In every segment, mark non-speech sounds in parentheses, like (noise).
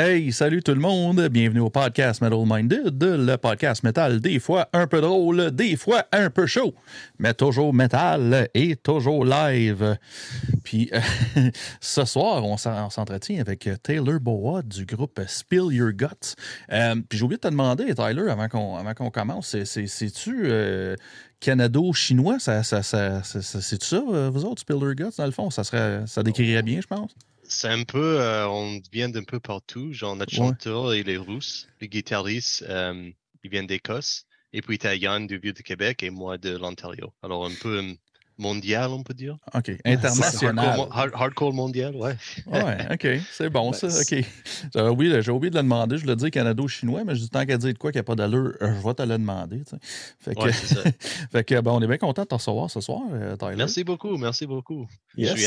Hey, salut tout le monde. Bienvenue au podcast Metal Minded, le podcast métal des fois un peu drôle, des fois un peu chaud, mais toujours métal et toujours live. Puis euh, (laughs) ce soir, on s'entretient avec Taylor Boa du groupe Spill Your Guts. Euh, puis j'ai oublié de te demander, Tyler, avant qu'on commence, c'est-tu euh, canado-chinois? Ça, ça, ça, c'est ça, vous autres, Spill Your Guts, dans le fond? Ça, serait, ça décrirait bien, je pense? C'est un peu, euh, on vient d'un peu partout. Genre, notre chanteur, il est russe. Le guitariste, euh, il vient d'Écosse. Et puis, tu Yann du Vieux de Québec et moi de l'Ontario. Alors, un peu euh, mondial, on peut dire. OK. International. Hardcore, mondial, ouais. ouais, OK. C'est bon, (laughs) ça. OK. J'ai oublié, j'ai oublié de le demander. Je voulais dire canado-chinois, mais je dis tant qu'à dire de quoi qu'il n'y a pas d'allure, je vais te le demander. Fait que, ça. (laughs) fait que ben, on est bien content de te recevoir ce soir, Tyler. Merci beaucoup, merci beaucoup. Je suis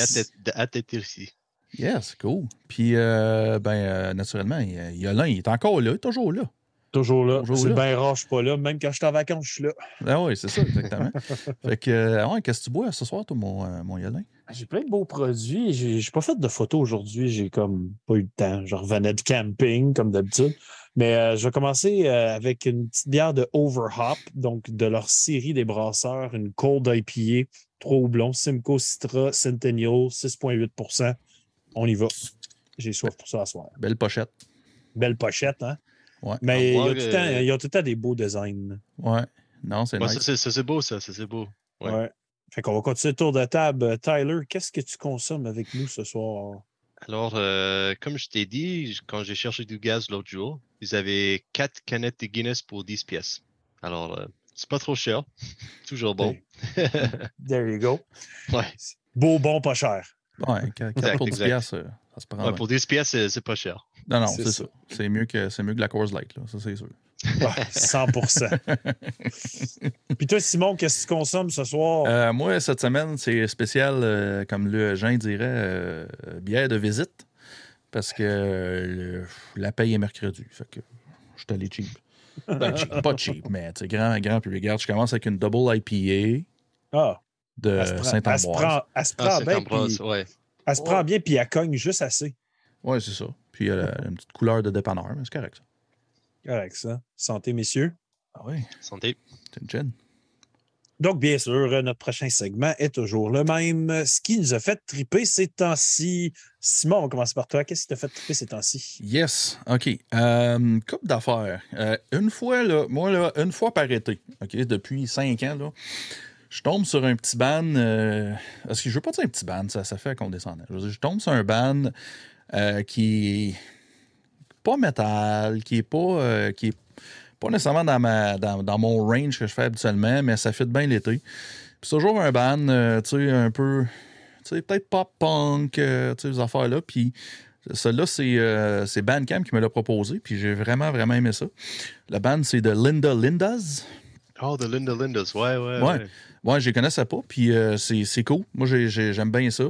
à d'être ici. Yes, cool. Puis, euh, ben, euh, naturellement, il y a l'un, il est encore là, toujours là. Toujours là. C'est bien rare, je suis pas là. Même quand je suis en vacances, je suis là. Ah oui, c'est ça, exactement. (laughs) fait que, euh, ouais, qu'est-ce que tu bois ce soir, toi, mon, mon Yolin? J'ai plein de beaux produits. J'ai pas fait de photos aujourd'hui. J'ai comme pas eu le temps. Je revenais de camping, comme d'habitude. Mais je vais commencer avec une petite bière de Overhop, donc de leur série des brasseurs, une cold IPA, trop houblon, Simcoe Citra Centennial, 6,8 on y va. J'ai soif pour ça à soir. Belle pochette. Belle pochette, hein? Ouais. Mais il y, a tout le temps, tout le temps des beaux designs. Ouais. Non, c'est nice. Ça, c'est beau, ça. c'est beau. Ouais. ouais. Fait qu'on va continuer le tour de table. Tyler, qu'est-ce que tu consommes avec nous ce soir? Alors, euh, comme je t'ai dit, quand j'ai cherché du gaz l'autre jour, ils avaient quatre canettes de Guinness pour 10 pièces. Alors, euh, c'est pas trop cher. (laughs) Toujours bon. (laughs) There you go. Ouais. Beau, bon, pas cher. Ouais, 4 pour 10 pièces, euh, ça se prend. Ouais, pour 10 pièces, c'est pas cher. Non, non, c'est ça. C'est mieux, que, mieux que la Coors Light, là. ça c'est sûr. 100% (laughs) Puis toi, Simon, qu'est-ce que tu consommes ce soir? Euh, moi, cette semaine, c'est spécial, euh, comme le Jean dirait, bière de visite. Parce que la paye est mercredi. Fait que je suis allé cheap. Ben, cheap. Pas cheap, mais grand, grand puis Regarde, je commence avec une double IPA. Ah de Saint-Ambroise. Elle se prend, ah, bien. Puis, Elle se prend bien, puis elle cogne juste assez. Oui, c'est ça. Puis elle a une petite couleur de dépanneur, mais c'est correct, ça. Correct, ça. Santé, messieurs. Ah oui. Santé. C'est. Donc, bien sûr, notre prochain segment est toujours le même. Ce qui nous a fait triper ces temps-ci. Simon, on commence par toi. Qu'est-ce qui t'a fait triper ces temps-ci? Yes. OK. Euh, coupe d'affaires. Euh, une fois, là, moi, là, une fois par été, OK, depuis cinq ans, là, je tombe sur un petit ban. Euh, parce que je veux pas dire un petit ban, ça, ça fait condescendant. Je, je tombe sur un ban euh, qui est pas métal, qui est pas, euh, qui est pas nécessairement dans, ma, dans, mon range que je fais habituellement, mais ça fait bien l'été. c'est toujours un ban, tu sais, un peu, tu sais, peut-être pop-punk, tu sais, ces affaires-là. Puis celui-là, c'est Bandcamp qui me l'a proposé, puis j'ai vraiment, vraiment aimé ça. Le band, c'est de Linda Lindas. Oh, de Linda Lindas, ouais, ouais. ouais. Ouais, je les connaissais pas, puis euh, c'est cool. Moi, j'aime bien ça.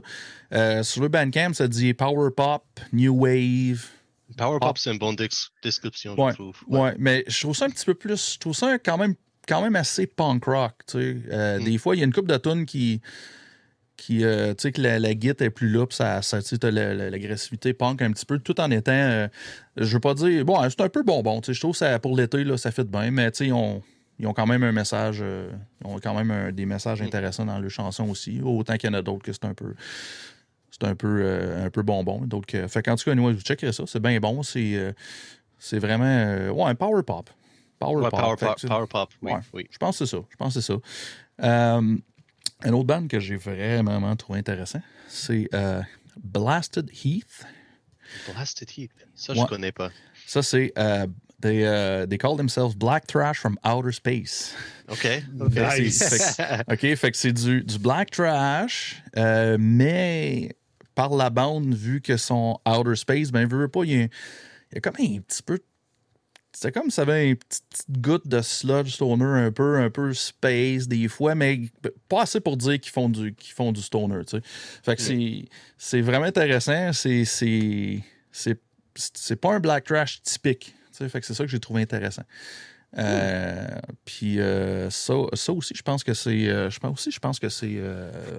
Euh, sur le Bandcamp, ça dit Power Pop, New Wave. Power Pop, c'est une bonne description, je trouve. Ouais. mais je trouve ça un petit peu plus. Je trouve ça quand même, quand même assez punk rock. Tu sais. Euh, mm. Des fois, il y a une coupe de tunes qui. qui tu sais, que la, la est plus là, puis ça, ça tu sais, l'agressivité punk un petit peu, tout en étant. je veux pas dire. Bon, c'est un peu bonbon. Tu sais, je trouve que ça, pour l'été, ça fait bien, mais tu sais, on ils ont quand même un message, euh, ils ont quand même des messages intéressants dans leurs chansons aussi, autant qu'il y en a d'autres que c'est un peu c'est un peu euh, un peu bonbon. Donc, euh, fait qu'en tout cas, nous, vous checkerez ça, c'est bien bon, c'est c'est vraiment ouais, un power pop. Power pop. Power pop, power pop. Oui, oui. Je pense que c'est ça. Je pense que c'est ça. un autre band que j'ai vraiment trouvé intéressant, c'est Blasted Heath. Blasted Heath. Ça, je ne connais pas. Ça, c'est They, uh, they call themselves Black Trash from Outer Space. OK. (laughs) Nice. (laughs) OK, fait que c'est du, du Black Trash, euh, mais par la bande, vu que son Outer Space, ben, veut pas, il y, a, il y a comme un petit peu c'est comme ça avait une petite, goutte de sludge stoner un peu, un peu space des fois, mais pas assez pour dire qu'ils font du, qu'ils font du stoner. Tu sais. Fait que c'est, c'est vraiment intéressant. C'est, c'est, c'est, c'est pas un black trash typique. Fait que c'est ça que j'ai trouvé intéressant. Euh, puis euh, ça, ça, aussi, je pense que c'est. Euh, je pense aussi, je pense que c'est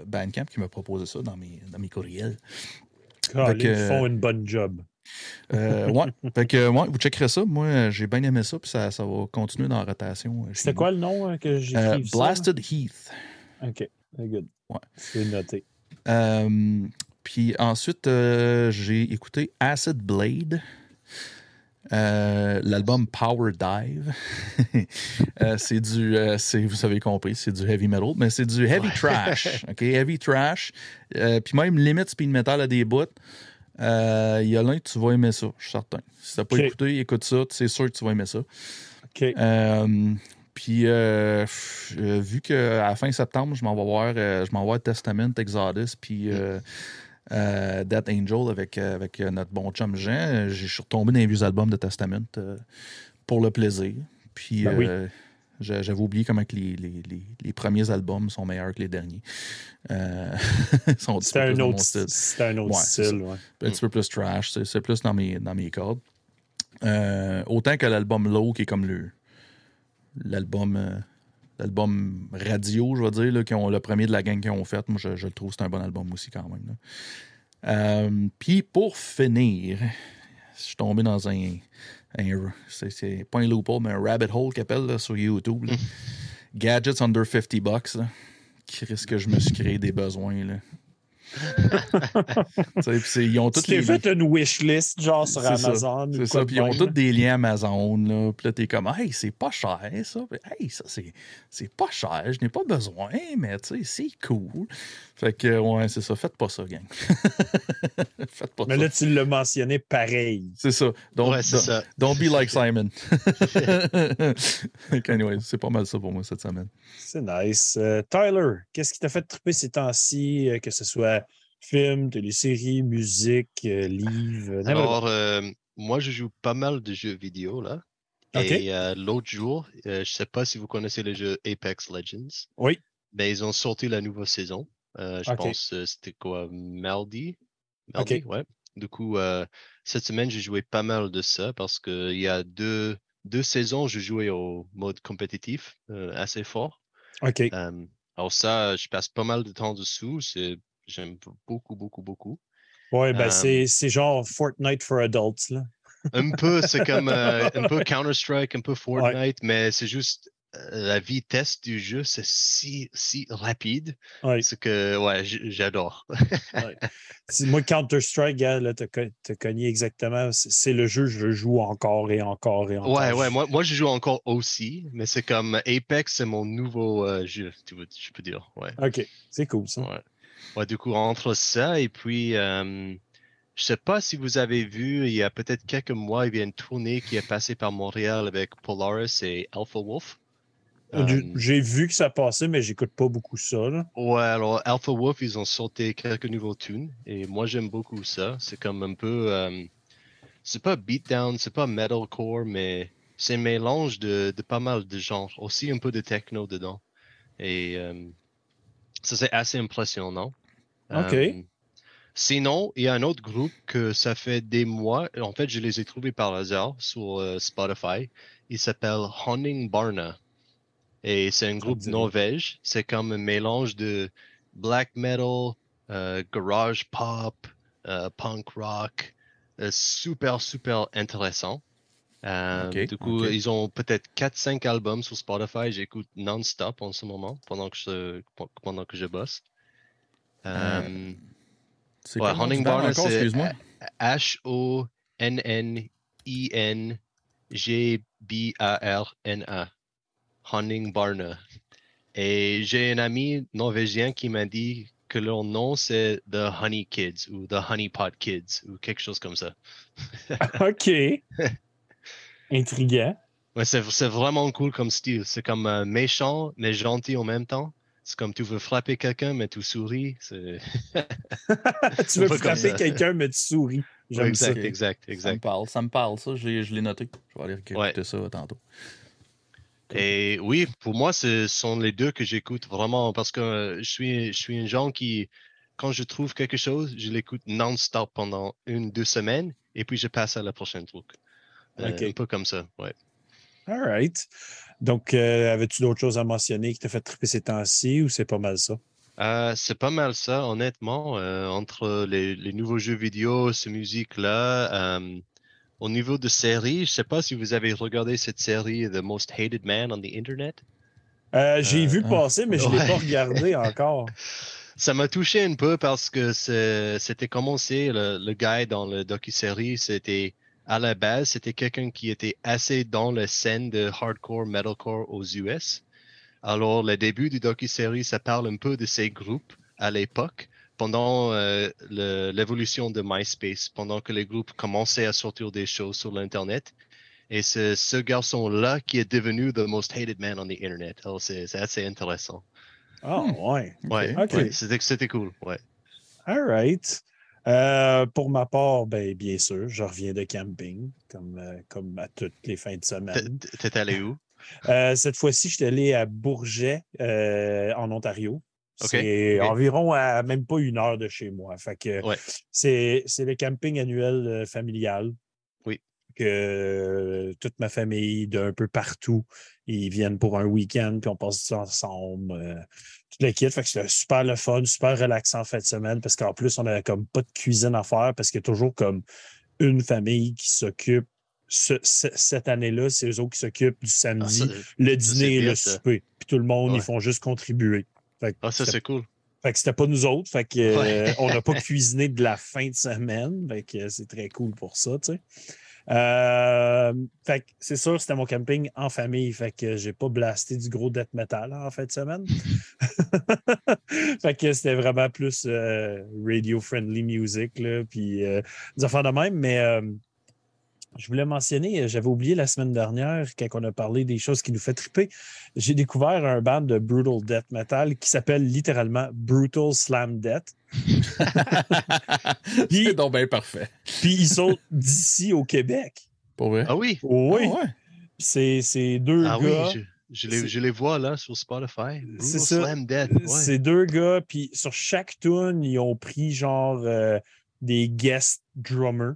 Bandcamp qui m'a proposé ça dans mes, dans mes courriels. Ah, ils font une bonne job. Ouais. (laughs) Fait que, ouais, vous checkerez ça. Moi, j'ai bien aimé ça, puis ça, ça va continuer dans la rotation. nous. quoi le nom que j'ai Blasted Heath. OK, good. Ouais. C'est noté. Puis ensuite, j'ai écouté Acid Blade, euh, l'album Power Dive. (laughs) Euh, c'est du, euh, vous avez compris, c'est du heavy metal, mais c'est du heavy Ouais. trash. (laughs) OK, heavy trash. Puis même limite speed metal à des bouts. Il y a l'un que tu vas aimer ça, je suis certain. Si t'as pas écouté, écoute ça, c'est sûr que tu vas aimer ça. OK. Puis, euh, vu qu'à la fin septembre, je m'en vais voir, euh, je m'en vais voir Testament, Exodus, puis euh, euh, Death Angel avec, euh, avec euh, notre bon chum Jean. Je suis retombé dans les vieux albums de Testament euh, pour le plaisir. Puis, Ben oui. euh, j'a- j'avais oublié comment que les, les- les- les premiers albums sont meilleurs que les derniers. (laughs) Sont un autre, style c'était un autre Ouais, c'est style. Ouais. un petit peu plus trash, c'est c'est plus dans mes, dans mes cordes. Autant que l'album Low, qui est comme le l'album l'album radio, je vais dire, là, qui ont, le premier de la gang qu'ils ont fait. Moi, je, je le trouve c'est un bon album aussi quand même. Euh, Puis pour finir, je suis tombé dans un. un- c'est- pas un loophole, mais un rabbit hole qu'ils appellent là, sur YouTube. là. Gadgets under 50 bucks. Qui risque que je me suis créé des besoins. Là. Tu sais, puis c'est- (laughs) ils ont Tu les. fait une wishlist, genre sur Amazon. C'est ça. Puis ils ont tous des liens Amazon. Là. Puis là, t'es comme, hey, c'est pas cher, ça. Puis, hey, ça, c'est, c'est pas cher. Je n'ai pas besoin, mais tu sais, c'est cool. Fait que, ouais, c'est ça. Faites pas ça, gang. (laughs) Faites pas Mais ça. là, tu l'as mentionné pareil. C'est ça. Donc, ouais, c'est ça. Don't be like Simon. (laughs) (laughs) Anyway, c'est pas mal ça pour moi cette semaine. C'est nice. Euh, Tyler, qu'est-ce qui t'a fait triper ces temps-ci, euh, que ce soit film, télésérie, musique, euh, livre, n'importe Alors, euh, moi, je joue pas mal de jeux vidéo, là. Et euh, l'autre jour, euh, je sais pas si vous connaissez le jeu Apex Legends. Oui. Mais ils ont sorti la nouvelle saison. Euh, je OK. pense que c'était quoi, Maldi? Maldi, OK. ouais. Du coup, euh, cette semaine, j'ai joué pas mal de ça parce qu'il y a deux, deux saisons, je jouais au mode compétitif euh, assez fort. OK. Alors ça, je passe pas mal de temps dessous. C'est, j'aime beaucoup, beaucoup, beaucoup. Ouais, ben c'est, c'est genre Fortnite for adults, là. Un peu, c'est comme (laughs) euh, un peu Counter-Strike, un peu Fortnite, mais c'est juste la vitesse du jeu, c'est si, si rapide. Ouais. C'est que, ouais, j'adore. (laughs) Moi, Counter-Strike, gars, là, t'as, co- t'as cogné exactement. C'est, le jeu je joue encore et encore et encore. Ouais, ouais, moi, moi je joue encore aussi, mais c'est comme Apex, c'est mon nouveau euh, jeu, tu veux, je peux dire. Ouais. OK. C'est cool, ça. Ouais. Ouais, du coup, entre ça et puis, euh, je sais pas si vous avez vu, il y a peut-être quelques mois, il y a une tournée qui est passée par Montréal avec Polaris et Alpha Wolf. Euh, J'ai vu que ça passait, mais j'écoute pas beaucoup ça, là. Ouais, alors Alpha Wolf, ils ont sorti quelques nouveaux tunes et moi j'aime beaucoup ça. C'est comme un peu, euh, c'est pas beatdown, c'est pas metalcore, mais c'est un mélange de, de pas mal de genres, aussi un peu de techno dedans. Et euh, ça c'est assez impressionnant. Ok. Sinon, il y a un autre groupe que ça fait des mois, en fait je les ai trouvés par hasard sur euh, Spotify. Il s'appelle Honning Barna. Et c'est un groupe norvège. C'est comme un mélange de black metal, euh, garage pop, euh, punk rock. euh, super, super intéressant. Du coup, ils ont peut-être 4-5 albums sur Spotify. J'écoute non-stop en ce moment pendant que je, pendant que je bosse. Euh, C'est Ouais, c'est- excuse-moi? H-O-N-N-I-N-G-B-A-R-N-A. Hunting Barna. Et j'ai un ami norvégien qui m'a dit que leur nom c'est The Honey Kids ou The Honey Pot Kids ou quelque chose comme ça. (laughs) OK. (laughs) Intriguant. Ouais, c'est, c'est vraiment cool comme style. C'est comme euh, méchant mais gentil en même temps. C'est comme tu veux frapper quelqu'un mais tu souris. C'est... (laughs) tu veux frapper quelqu'un, mais tu souris. J'aime exact, ça. exact, Ça me exact. parle, ça me parle, ça, je l'ai, je l'ai noté. Je vais aller écouter Ouais. ça tantôt. Et oui, pour moi, ce sont les deux que j'écoute vraiment parce que je suis, je suis un genre qui, quand je trouve quelque chose, je l'écoute non-stop pendant une, deux semaines et puis je passe à la prochaine truc. Euh. Un peu comme ça, ouais. All right. Donc, euh, avais-tu d'autres choses à mentionner qui t'a fait triper ces temps-ci ou c'est pas mal ça? Euh, c'est pas mal ça, honnêtement. entre les, les nouveaux jeux vidéo, cette musique-là, euh, au niveau de série, je sais pas si vous avez regardé cette série The Most Hated Man on the Internet. Euh, J'ai Euh, vu ah. passer, mais je ne l'ai pas regardé (laughs) encore. Ça m'a touché un peu parce que c'était commencé, le, le gars dans le docu-série, c'était à la base, c'était quelqu'un qui était assez dans la scène de hardcore, metalcore aux US. Alors, le début du docu-série, ça parle un peu de ces groupes à l'époque, pendant euh, l'évolution de MySpace, pendant que les groupes commençaient à sortir des choses sur l'Internet. Et c'est ce garçon-là qui est devenu the most hated man on the Internet. Alors, c'est assez intéressant. Ah, ouais. Ouais, Ok. ouais, c'était cool. Ouais. All right. Euh, pour ma part, ben, bien sûr, je reviens de camping, comme, euh, comme à toutes les fins de semaine. T'es allé où? Euh, cette fois-ci, je suis allé à Bourget, euh, en Ontario. C'est environ à même pas une heure de chez moi. Fait que Ouais. c'est, le camping annuel euh, familial. Oui. Que euh, toute ma famille d'un peu partout, ils viennent pour un week-end, puis on passe ça ensemble. euh, tout le kit. Fait que c'était super le fun, super relaxant en fin de semaine, parce qu'en plus, on avait comme pas de cuisine à faire, parce qu'il y a toujours comme une famille qui s'occupe. Ce- ce- cette année-là, c'est eux autres qui s'occupent du Ah, samedi, ça, le dîner et le souper. Puis tout le monde, Ouais. ils font juste contribuer. Fait ah, ça c'est cool. fait que c'était pas nous autres. Fait que euh, (laughs) on n'a pas (laughs) cuisiné de la fin de semaine. Fait que c'est très cool pour ça, tu sais. Euh, fait que c'est sûr, c'était mon camping en famille. Fait que j'ai pas blasté du gros death metal en fin de semaine. (laughs) fait que c'était vraiment plus euh, radio-friendly music, là, puis euh, des affaires de même. Mais euh, je voulais mentionner, euh, j'avais oublié la semaine dernière, quand on a parlé des choses qui nous fait triper, j'ai découvert un band de brutal death metal qui s'appelle littéralement Brutal Slam Death. (laughs) Puis- C'est donc bien parfait. Puis ils sont d'ici au Québec. Pour vrai? Ah oui, Oui, Ah ouais? c'est deux ah oui, gars. je, je les, c'est- je les vois là sur Spotify. C'est. Slam Death. Ouais. C'est deux gars, puis sur chaque tune, ils ont pris genre euh, des guest drummers.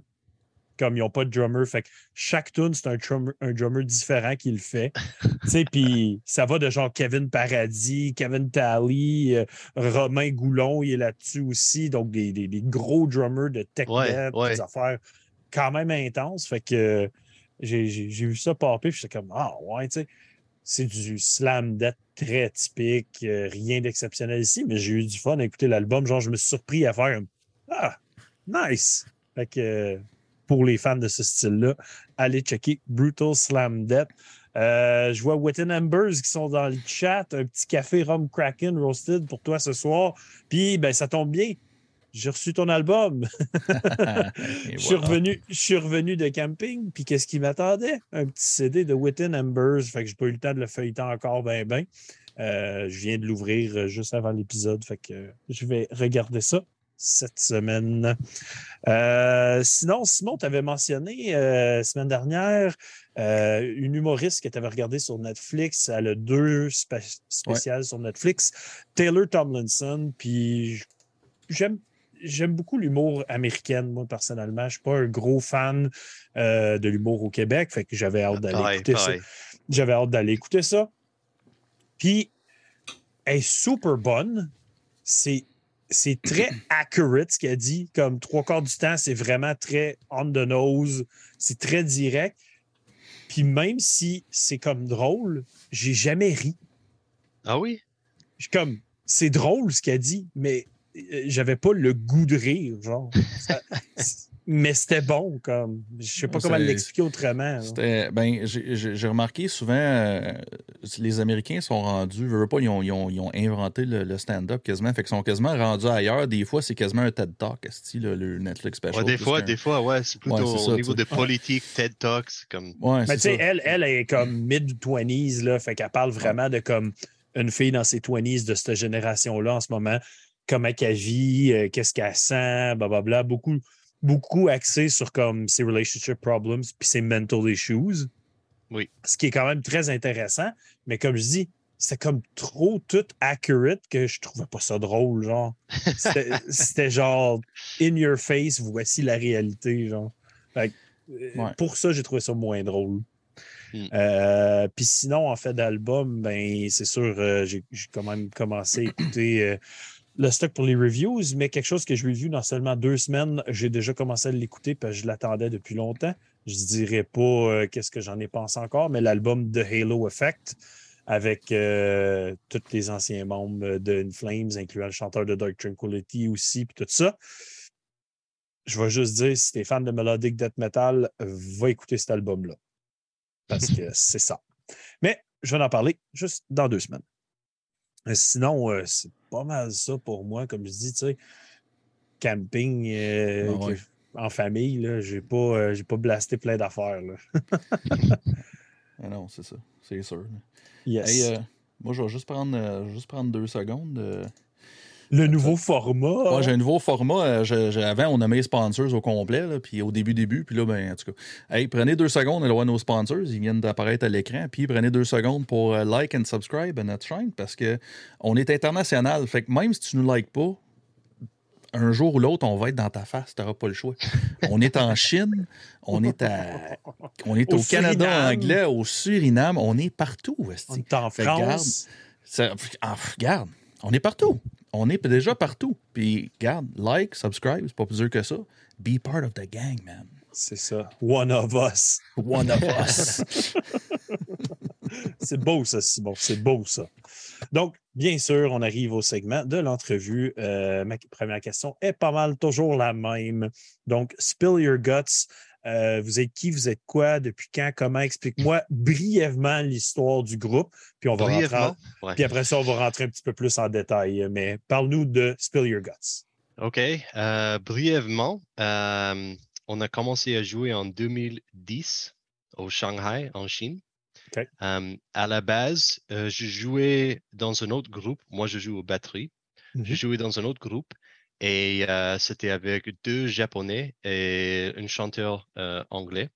Comme ils n'ont pas de drummer, fait que chaque tune, c'est un drummer, un drummer différent qui le fait. puis ça va de genre Kevin Paradis, Kevin Talley, euh, Romain Goulon, il est là-dessus aussi. Donc des, des- des gros drummers de tech Ouais, des affaires quand même intenses. Fait que euh, j'ai vu ça popper, puis j'étais comme, ah ouais, tu sais c'est du slam death très typique, euh, rien d'exceptionnel ici, mais j'ai eu du fun à écouter l'album. Genre, je me suis surpris à faire un Ah, nice! Fait que pour les fans de ce style-là, allez checker Brutal Slam Death. Euh, je vois Witten Embers qui sont dans le chat. Un petit café Rum Kraken Roasted pour toi ce soir. Puis, ben, ça tombe bien. J'ai reçu ton album. (laughs) (laughs) Je suis, revenu, je suis revenu de camping, puis qu'est-ce qui m'attendait? Un petit CD de Witten Embers. Fait que j'ai pas eu le temps de le feuilleter encore ben ben. Euh, je viens de l'ouvrir euh, juste avant l'épisode, fait que euh, je vais regarder ça cette semaine. Euh, sinon, Simon, tu avais mentionné euh, semaine dernière euh, une humoriste que tu avais regardée sur Netflix. Elle a deux spé- spéciales sur Netflix. Taylor Tomlinson, puis j'aime j'aime beaucoup l'humour américain, moi, personnellement. Je ne suis pas un gros fan euh, de l'humour au Québec, fait que j'avais hâte d'aller écouter pareil. ça. J'avais hâte d'aller écouter ça. Puis, elle est super bonne. C'est, c'est très (clears throat) accurate ce qu'elle dit. Comme trois quarts du temps, c'est vraiment très on the nose. C'est très direct. Puis même si c'est comme drôle, j'ai jamais ri. Ah oui? Je suis comme, c'est drôle ce qu'elle dit, mais euh, j'avais pas le goût de rire, genre. Ça- (laughs) mais c'était bon, comme. Je sais pas C'est- comment l'expliquer autrement. Ben, j'ai remarqué souvent, euh, les Américains sont rendus, je veux pas, ils ont, ils ont- ils ont inventé le, le stand-up quasiment, fait qu'ils sont quasiment rendus ailleurs. Des fois, c'est quasiment un TED Talk, le, le Netflix special. Ouais, des fois, des fois, ouais, c'est plutôt Ouais, c'est ça, au niveau de politique, TED Talks, comme. Ouais, Mais c'est tu sais, elle, elle est comme mid-20s, là, fait qu'elle parle vraiment de comme une fille dans ses 20s de cette génération-là en ce moment, comment qu'elle vit, euh, qu'est-ce qu'elle sent, blablabla. Beaucoup, beaucoup axé sur comme ses relationship problems puis ses mental issues. Oui. Ce qui est quand même très intéressant, mais comme je dis, c'était comme trop tout accurate que je trouvais pas ça drôle, genre. (laughs) C'était genre in your face, voici la réalité, genre. Fait que, euh, Ouais. Pour ça, j'ai trouvé ça moins drôle. Mm. Puis sinon, en fait, d'album, ben, c'est sûr, j'ai quand même commencé à écouter le stock pour les reviews, mais quelque chose que je lui ai vu dans seulement deux semaines, j'ai déjà commencé à l'écouter parce que je l'attendais depuis longtemps. Je dirais pas euh, qu'est-ce que j'en ai pensé encore, mais l'album de Halo Effect avec euh, tous les anciens membres de In Flames, incluant le chanteur de Dark Tranquility aussi, puis tout ça. Je vais juste dire, si tu es fan de Melodic Death Metal, va écouter cet album-là. Parce que c'est ça. Mais je vais en parler juste dans deux semaines. Sinon, euh, c'est pas mal ça pour moi. Comme je dis, tu sais, camping euh, ah en famille, je n'ai pas, euh, pas blasté plein d'affaires. ah (laughs) non, c'est ça. C'est sûr. Yes. moi, je vais juste prendre, juste prendre deux secondes. Le nouveau format. Moi, j'ai un nouveau format. Euh, avant, on a mis les sponsors au complet, puis au début, début, puis là, ben, en tout cas. Hey, prenez deux secondes, on va nos sponsors. Ils viennent d'apparaître à l'écran. Puis prenez deux secondes pour euh, like and subscribe à notre chaîne parce qu'on est international. Fait que même si tu ne nous likes pas, un jour ou l'autre, on va être dans ta face, tu n'auras pas le choix. On est en Chine, on est, à, on est au, Canada anglais, au Suriname, on est partout. On est en France. Ah, regarde, on est partout on est déjà partout. Puis, garde, like, subscribe, c'est pas plus dur que ça. Be part of the gang, man. C'est ça. One of us. One of (laughs) us. c'est beau, ça, Simon. C'est beau, ça. Donc, bien sûr, on arrive au segment de l'entrevue. Euh, ma première question est pas mal toujours la même. Donc, spill your guts. Euh, vous êtes qui, vous êtes quoi, depuis quand, comment? Explique-moi brièvement l'histoire du groupe. Puis, on va rentrer puis après ça, on va rentrer un petit peu plus en détail. Mais parle-nous de Spill Your Guts. OK. Euh, brièvement, euh, on a commencé à jouer en 2010 au Shanghai, en Chine. à la base, je jouais dans un autre groupe. Moi, je joue aux batteries. Je mm-hmm. jouais dans un autre groupe. Et euh, c'était avec deux Japonais et un chanteur euh, anglais.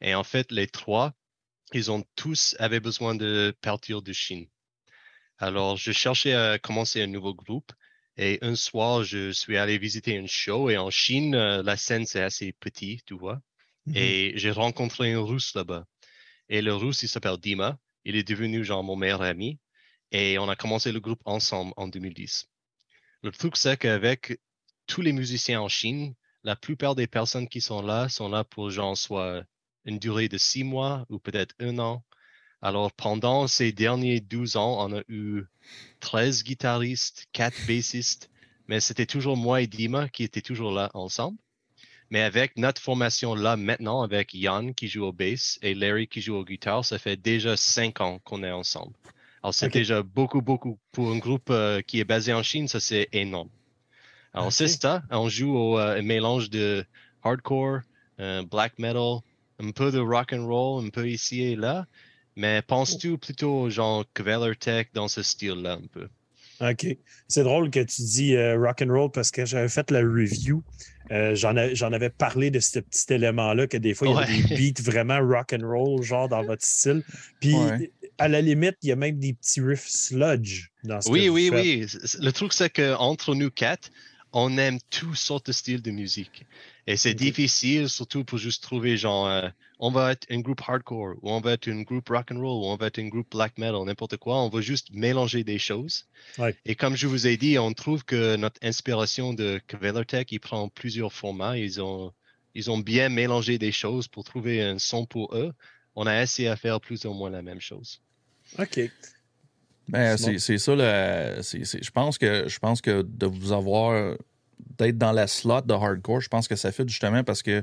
Et en fait, les trois, ils ont tous avaient besoin de partir de Chine. Alors, je cherchais à commencer un nouveau groupe. Et un soir, je suis allé visiter un show. Et en Chine, euh, la scène, c'est assez petit, tu vois. Mm-hmm. Et j'ai rencontré un russe là-bas. Et le russe, il s'appelle Dima. Il est devenu genre mon meilleur ami. Et on a commencé le groupe ensemble en 2010. Le truc, c'est qu'avec tous les musiciens en Chine, la plupart des personnes qui sont là sont là pour genre soit une durée de six mois ou peut-être un an. Alors, pendant ces derniers 12 ans, on a eu 13 guitaristes, 4 bassistes, mais c'était toujours moi et Dima qui étaient toujours là ensemble. Mais avec notre formation là maintenant, avec Yann qui joue au bass et Larry qui joue au guitare, ça fait déjà 5 ans qu'on est ensemble. Alors, c'est déjà beaucoup, beaucoup. Pour un groupe euh, qui est basé en Chine, ça, c'est énorme. Alors, c'est ça. On joue au euh, mélange de hardcore, euh, black metal, un peu de rock and roll, un peu ici et là. Mais penses-tu plutôt genre Tech dans ce style-là un peu? OK. C'est drôle que tu dis rock and roll parce que j'avais fait la review. J'en avais parlé de ce petit élément-là, que des fois, il y a des beats vraiment rock and roll, genre dans votre style. Puis à la limite, il y a même des petits riffs sludge dans ce Oui, oui, oui. Le truc, c'est qu'entre nous quatre, on aime toutes sortes de styles de musique. Et c'est difficile, surtout pour juste trouver, genre, euh, on va être un groupe hardcore, ou on va être un groupe rock and roll, ou on va être un groupe black metal, n'importe quoi. On va juste mélanger des choses. Et comme je vous ai dit, on trouve que notre inspiration de Tech, il prend plusieurs formats. Ils ont, ils ont bien mélangé des choses pour trouver un son pour eux. On a essayé à faire plus ou moins la même chose. OK. Ben, c'est ça. je, pense que, je pense que de vous avoir, d'être dans la slot de hardcore, je pense que ça fait justement parce que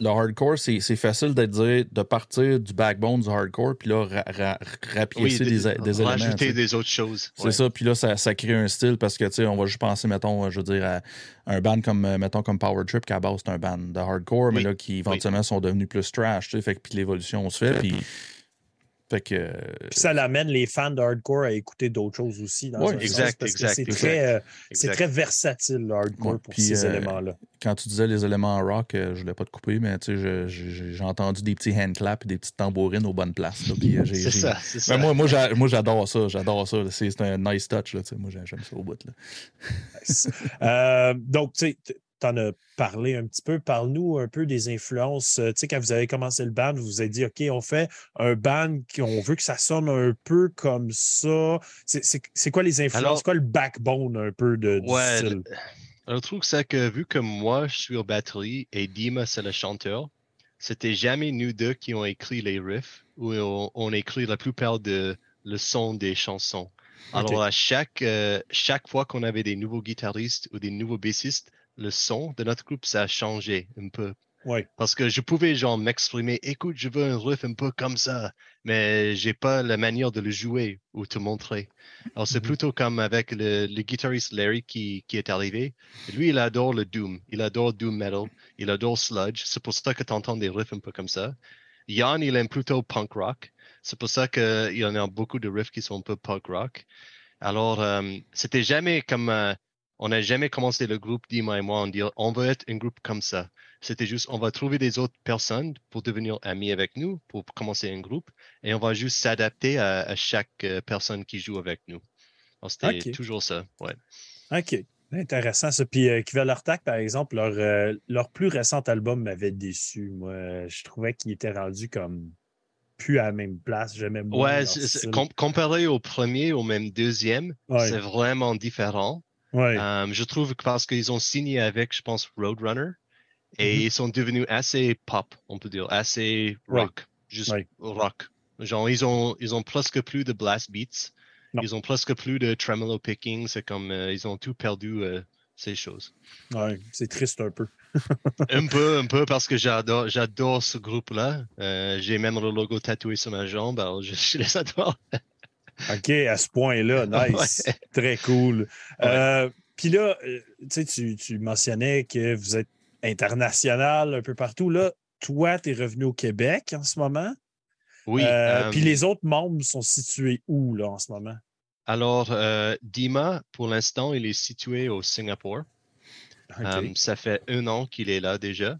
le hardcore, c'est facile de dire, de partir du backbone du hardcore, puis là, ra, rapiécer des, des, éléments. Rajouter des autres choses. C'est ça, puis là, ça, crée un style parce que, tu sais, on va juste penser, mettons, je veux dire, à un band comme, mettons, comme Power Trip, qui à base, c'est un band de hardcore, mais là, qui éventuellement sont devenus plus trash, tu sais, fait que puis l'évolution se fait, puis fait que, ça l'amène les fans de hardcore à écouter d'autres choses aussi. Oui, exact, exact. C'est très, euh, très, versatile, le hardcore, pour ces euh, éléments-là. Quand tu disais les éléments rock, euh, je ne voulais pas te couper, mais j'ai entendu des petits hand claps et des petites tambourines aux bonnes places. (laughs) c'est ça, c'est ça. moi, moi j'adore ça. J'adore ça. C'est un nice touch. Là, moi, j'aime ça au bout. Là. donc, tu sais, en as parlé un petit peu. Parle-nous un peu des influences. Tu sais, quand vous avez commencé le band, vous vous avez dit, OK, on fait un band, on veut que ça sonne un peu comme ça. C'est quoi les influences? C'est quoi le backbone un peu de, du ouais, style? Le, truc, c'est que vu que moi, je suis au batterie et Dima, c'est le chanteur, c'était jamais nous deux qui ont écrit les riffs ou on, écrit la plupart de le son des chansons. Alors, à chaque, euh, chaque fois qu'on avait des nouveaux guitaristes ou des nouveaux bassistes, le son de notre groupe, ça a changé un peu. Oui. Parce que je pouvais, genre, m'exprimer, écoute, je veux un riff un peu comme ça, mais j'ai pas la manière de le jouer ou te montrer. Alors, c'est Mhm. plutôt comme avec le, le guitariste Larry qui, qui est arrivé. Lui, il adore le Doom. Il adore Doom Metal. Il adore Sludge. C'est pour ça que tu entends des riffs un peu comme ça. Yann, il aime plutôt punk rock. C'est pour ça qu'il y en a beaucoup de riffs qui sont un peu punk rock. Alors, euh, c'était jamais comme. euh, on n'a jamais commencé le groupe, Dima et moi, en dire on veut être un groupe comme ça. C'était juste, on va trouver des autres personnes pour devenir amis avec nous, pour commencer un groupe, et on va juste s'adapter à, à chaque euh, personne qui joue avec nous. C'était toujours ça. Ouais. OK. Intéressant ça. Puis euh, Artak, par exemple, leur, euh, leur plus récent album m'avait déçu. Moi, je trouvais qu'il était rendu comme plus à la même place. J'aimais moins. Ouais, comparé au premier, au même deuxième, Ouais. c'est vraiment différent. Ouais. Euh, je trouve que parce qu'ils ont signé avec, je pense, Roadrunner, et Mhm. ils sont devenus assez pop, on peut dire, assez rock, juste Ouais. rock. Genre, ils ont, ils ont presque plus de blast beats, Non. ils ont presque plus de tremolo picking, c'est comme, euh, ils ont tout perdu, euh, ces choses. Ouais, c'est triste un peu. (laughs) un peu, un peu, parce que j'adore, j'adore ce groupe-là. J'ai même le logo tatoué sur ma jambe, alors je, je les adore. (laughs) OK, à ce point-là, (laughs) nice. Ouais. Très cool. Euh, Puis là, euh, tu sais, tu, mentionnais que vous êtes international un peu partout. Là, toi, tu es revenu au Québec en ce moment. Oui. Euh, euh, Puis les autres membres sont situés où, là, en ce moment? Alors, euh, Dima, pour l'instant, il est situé au Singapour. Ça fait un an qu'il est là déjà.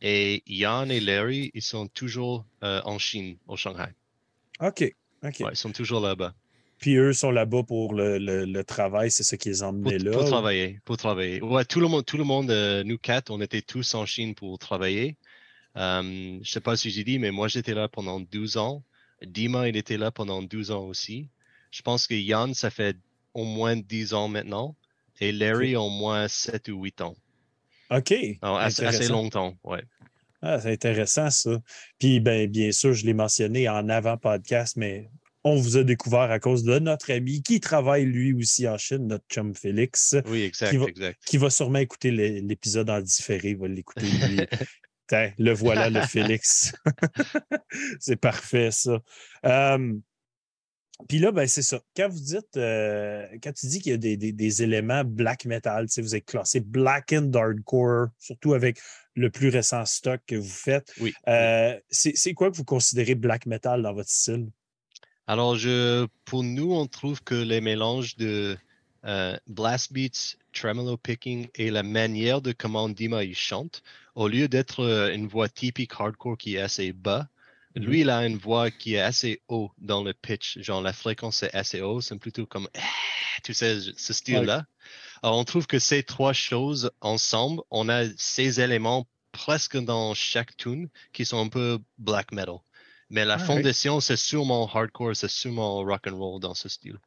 Et Yann et Larry, ils sont toujours en Chine, au Shanghai. OK. Ouais, ils sont toujours là-bas. Puis eux sont là-bas pour le, le- le travail, c'est ça qui les a Pour, là. pour ou- travailler. Pour travailler. Ouais, tout le monde, tout le monde euh, nous quatre, on était tous en Chine pour travailler. Euh, je sais pas si j'ai dit, mais moi, j'étais là pendant 12 ans. Dima, il était là pendant 12 ans aussi. Je pense que Yann, ça fait au moins 10 ans maintenant. Et Larry, au moins 7 ou 8 ans. OK. Alors, assez, assez longtemps, ouais. Ah, c'est intéressant, ça. Puis, ben, bien sûr, je l'ai mentionné en avant-podcast, mais on vous a découvert à cause de notre ami qui travaille lui aussi en Chine, notre chum Félix, Oui, exact, Qui va- exact. qui va sûrement écouter l'é- l'épisode en différé, il va l'écouter lui. Le voilà, le (laughs) Félix. (laughs) c'est parfait, ça. Euh, puis là, ben, c'est ça. Quand vous dites, euh, quand tu dis qu'il y a des, des- des éléments black metal, tu sais, vous êtes classé black and hardcore, surtout avec le plus récent stock que vous faites. Oui. Euh, c'est quoi que vous considérez black metal dans votre style? Alors, je, pour nous, on trouve que les mélanges de euh, blast beats, tremolo picking et la manière de comment Dima il chante, au lieu d'être une voix typique hardcore qui est assez bas. Lui, il a une voix qui est assez haut dans le pitch. Genre, la fréquence est assez haut, c'est plutôt comme, Ah tu sais, ce style-là. Alors, on trouve que ces trois choses ensemble, on a ces éléments presque dans chaque tune qui sont un peu black metal. Mais la Alright. fondation, c'est sûrement hardcore, c'est sûrement rock and roll dans ce style.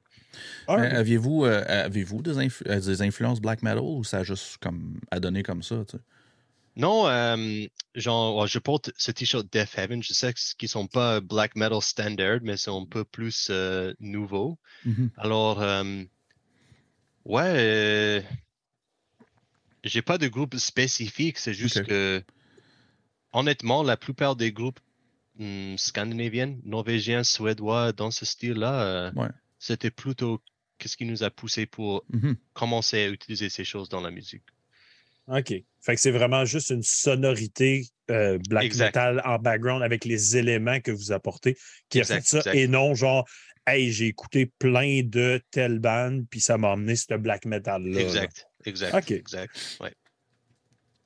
Ah, Euh, Aviez-vous euh, avez-vous des, influ- euh, des influences black metal ou ça a juste comme à donner comme ça? tu sais? Non, euh, genre, je porte ce t-shirt Death Heaven. Je sais qu'ils sont pas black metal standard, mais sont un peu plus euh, nouveaux. Mhm. Alors, euh, ouais, j'ai pas de groupe spécifique. C'est juste que, honnêtement, la plupart des groupes hum, scandinaviens, norvégiens, suédois, dans ce style-là, euh, Ouais. c'était plutôt qu'est-ce qui nous a poussé pour Mhm. commencer à utiliser ces choses dans la musique. OK. Fait que c'est vraiment juste une sonorité euh, black Exact. metal en background avec les éléments que vous apportez qui a Exact, fait ça exact. et non genre Hey, j'ai écouté plein de telle band, puis ça m'a amené ce black metal-là. là. Exact, exact, Ok. exact. Ouais.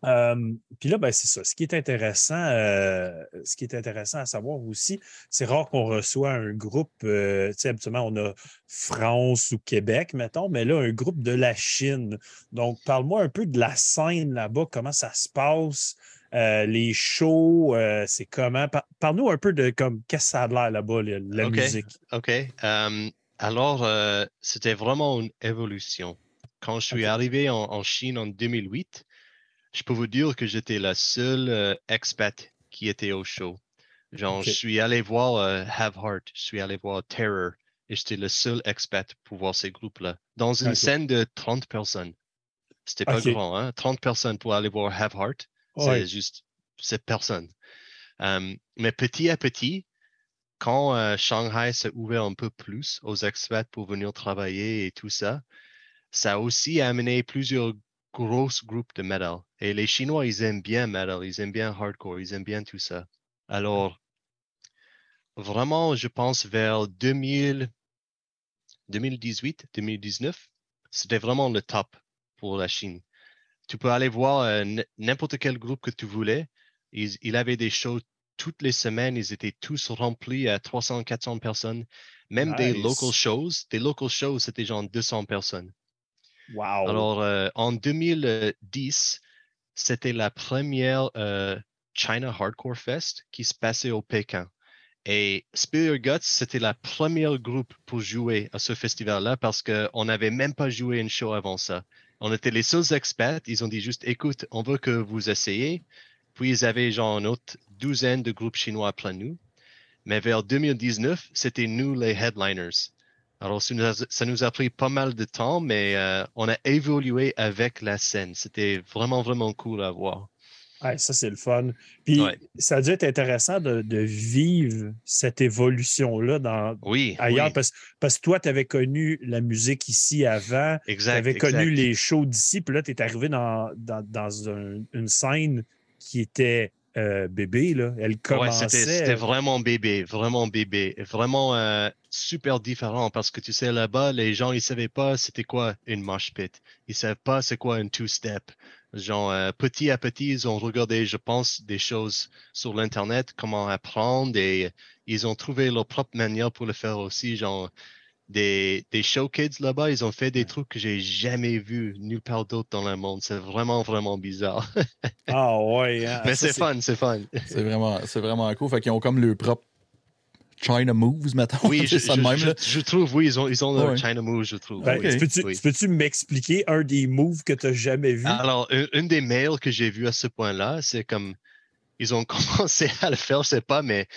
Euh, puis là, ben, c'est ça. Ce qui est intéressant, euh, ce qui est intéressant à savoir aussi, c'est rare qu'on reçoit un groupe, euh, tu sais, habituellement, on a France ou Québec, mettons, mais là, un groupe de la Chine. Donc, parle-moi un peu de la scène là-bas, comment ça se passe, les shows, c'est comment? Parle-nous un peu de comme qu'est-ce que ça a l'air là-bas, la, musique. OK. alors, c'était vraiment une évolution. Quand je suis arrivé en Chine en 2008, je peux vous dire que j'étais la seule euh, expat qui était au show. Genre, je suis allé voir euh, Have Heart, je suis allé voir Terror, et j'étais le seul expat pour voir ces groupes-là. Dans une scène de 30 personnes. C'était pas grand, hein? 30 personnes pour aller voir Have Heart. C'est juste, c'est personne. mais petit à petit, quand euh, Shanghai s'est ouvert un peu plus aux expats pour venir travailler et tout ça, ça a aussi amené plusieurs grosse groupe de metal. Et les Chinois, ils aiment bien metal, ils aiment bien hardcore, ils aiment bien tout ça. Alors, vraiment, je pense vers 2000, 2018, 2019, c'était vraiment le top pour la Chine. Tu peux aller voir euh, n'importe quel groupe que tu voulais. Ils, il avait des shows toutes les semaines. Ils étaient tous remplis à 300, 400 personnes. Même des local shows. Des local shows, c'était genre 200 personnes. Wow. Alors, euh, en 2010, c'était la première euh, China Hardcore Fest qui se passait au Pékin. Et Spill Guts, c'était la première groupe pour jouer à ce festival-là parce qu'on n'avait même pas joué une show avant ça. On était les seuls experts. Ils ont dit juste, écoute, on veut que vous essayez. Puis ils avaient genre une autre douzaine de groupes chinois plein nous. Mais vers 2019, c'était nous les headliners. Alors, ça nous, a, pris pas mal de temps, mais euh, on a évolué avec la scène. C'était vraiment, vraiment cool à voir. Ouais, ça, c'est le fun. Puis, ça a dû être intéressant de, vivre cette évolution-là dans, oui, ailleurs. Parce, parce, que toi, tu avais connu la musique ici avant. Exact. Tu avais connu les shows d'ici. Puis là, tu es arrivé dans, dans, une scène qui était euh, bébé, là. Elle commençait. c'était vraiment bébé, vraiment bébé, vraiment euh, super différent parce que tu sais, là-bas, les gens, ils savaient pas c'était quoi une mosh pit. Ils savaient pas c'est quoi une two-step. Genre, euh, petit à petit, ils ont regardé, je pense, des choses sur l'Internet, comment apprendre et ils ont trouvé leur propre manière pour le faire aussi. Genre, des, des show kids là-bas, ils ont fait des trucs que j'ai jamais vus nulle part d'autre dans le monde. C'est vraiment, vraiment bizarre. (laughs) ah ouais. Hein. Mais c'est fun, c'est fun. C'est vraiment, c'est vraiment cool. Fait qu'ils ont comme le propre China Moves, mettons. Oui, (laughs) je, je, trouve, oui, ils ont, ils ont leur China Moves, je trouve. Ben, peux-tu m'expliquer un des moves que tu n'as jamais vu? Alors, une, des mails que j'ai vu à ce point-là, c'est comme ils ont (laughs) commencé à le faire, je sais pas, mais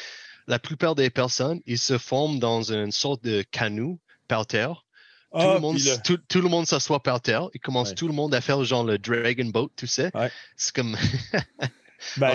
la plupart des personnes, ils se forment dans une sorte de canot par terre. tout, le ah, monde, tout, le monde s'assoit par terre. Ils commencent tout le monde à faire genre le Dragon Boat, tu sais. C'est comme. (laughs) ben...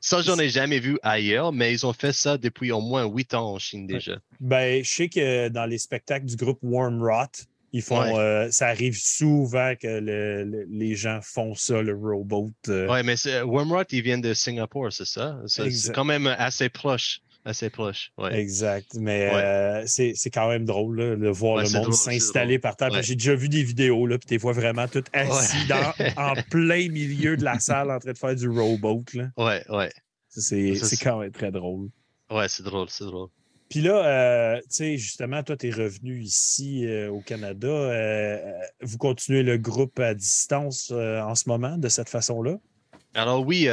ça, j'en ai jamais vu ailleurs, mais ils ont fait ça depuis au moins huit ans en Chine déjà. Ben, je sais que dans les spectacles du groupe Warm Rot, ils font, euh, ça arrive souvent que les gens font ça, le rowboat. Euh. Oui, mais Wormrot, il vient de Singapour, c'est ça? C'est quand même assez proche assez proche. Ouais. Exact. Mais euh, c'est quand même drôle de voir le monde s'installer par terre. J'ai déjà vu des vidéos, là, puis tu vois vraiment tout assis (laughs) en plein milieu de la salle en train de faire du rowboat. Là. Ouais, ouais. C'est quand même très drôle. Ouais, c'est drôle, c'est drôle. Puis là, euh, tu sais, justement, toi, tu es revenu ici euh, au Canada. vous continuez le groupe à distance en ce moment de cette façon-là? Alors oui,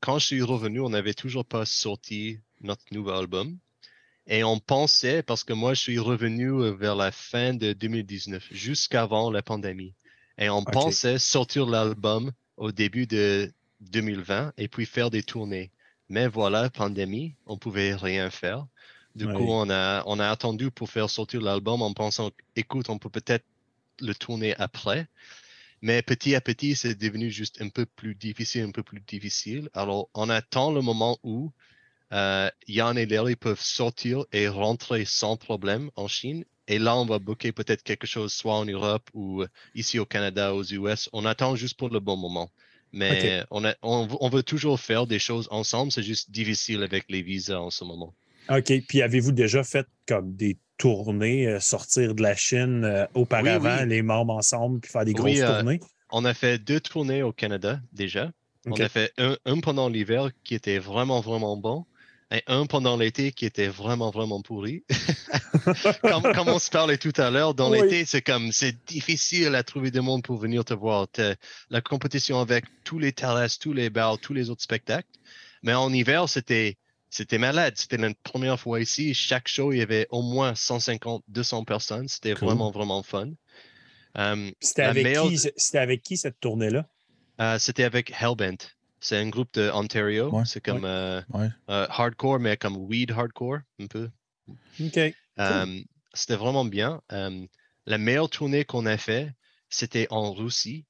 quand je suis revenu, on n'avait toujours pas sorti notre nouvel album. Et on pensait, parce que moi, je suis revenu euh, vers la fin de 2019, jusqu'avant la pandémie. Et on pensait sortir l'album au début de 2020 et puis faire des tournées. Mais voilà, pandémie, on pouvait rien faire. Du coup, on a, on a attendu pour faire sortir l'album en pensant, écoute, on peut peut-être le tourner après. Mais petit à petit, c'est devenu juste un peu plus difficile, un peu plus difficile. Alors, on attend le moment où euh, Yann et Larry peuvent sortir et rentrer sans problème en Chine. Et là, on va booker peut-être quelque chose soit en Europe ou ici au Canada, aux US. On attend juste pour le bon moment. Mais on, on, veut toujours faire des choses ensemble. C'est juste difficile avec les visas en ce moment. OK. Puis avez-vous déjà fait comme des tournées, euh, sortir de la Chine euh, auparavant, les membres ensemble, puis faire des grosses tournées? On a fait deux tournées au Canada déjà. On a fait un, un pendant l'hiver qui était vraiment, vraiment bon et un pendant l'été qui était vraiment, vraiment pourri. (laughs) (laughs) comme, comme, on se parlait tout à l'heure, dans Oui. l'été, c'est comme, c'est difficile à trouver du monde pour venir te voir. La compétition avec tous les terrasses, tous les bars, tous les autres spectacles. Mais en hiver, c'était, c'était malade. C'était la première fois ici. Chaque show, il y avait au moins 150, 200 personnes. C'était Cool. vraiment, vraiment fun. Euh, C'était avec, meilleure- qui, c'était avec qui cette tournée-là? euh, c'était avec Hellbent. C'est un groupe de Ontario. Ouais, c'est comme euh, Ouais. euh, hardcore, mais comme weed hardcore, un peu. OK. Euh, c'était vraiment bien. La meilleure tournée qu'on a fait, c'était en Russie.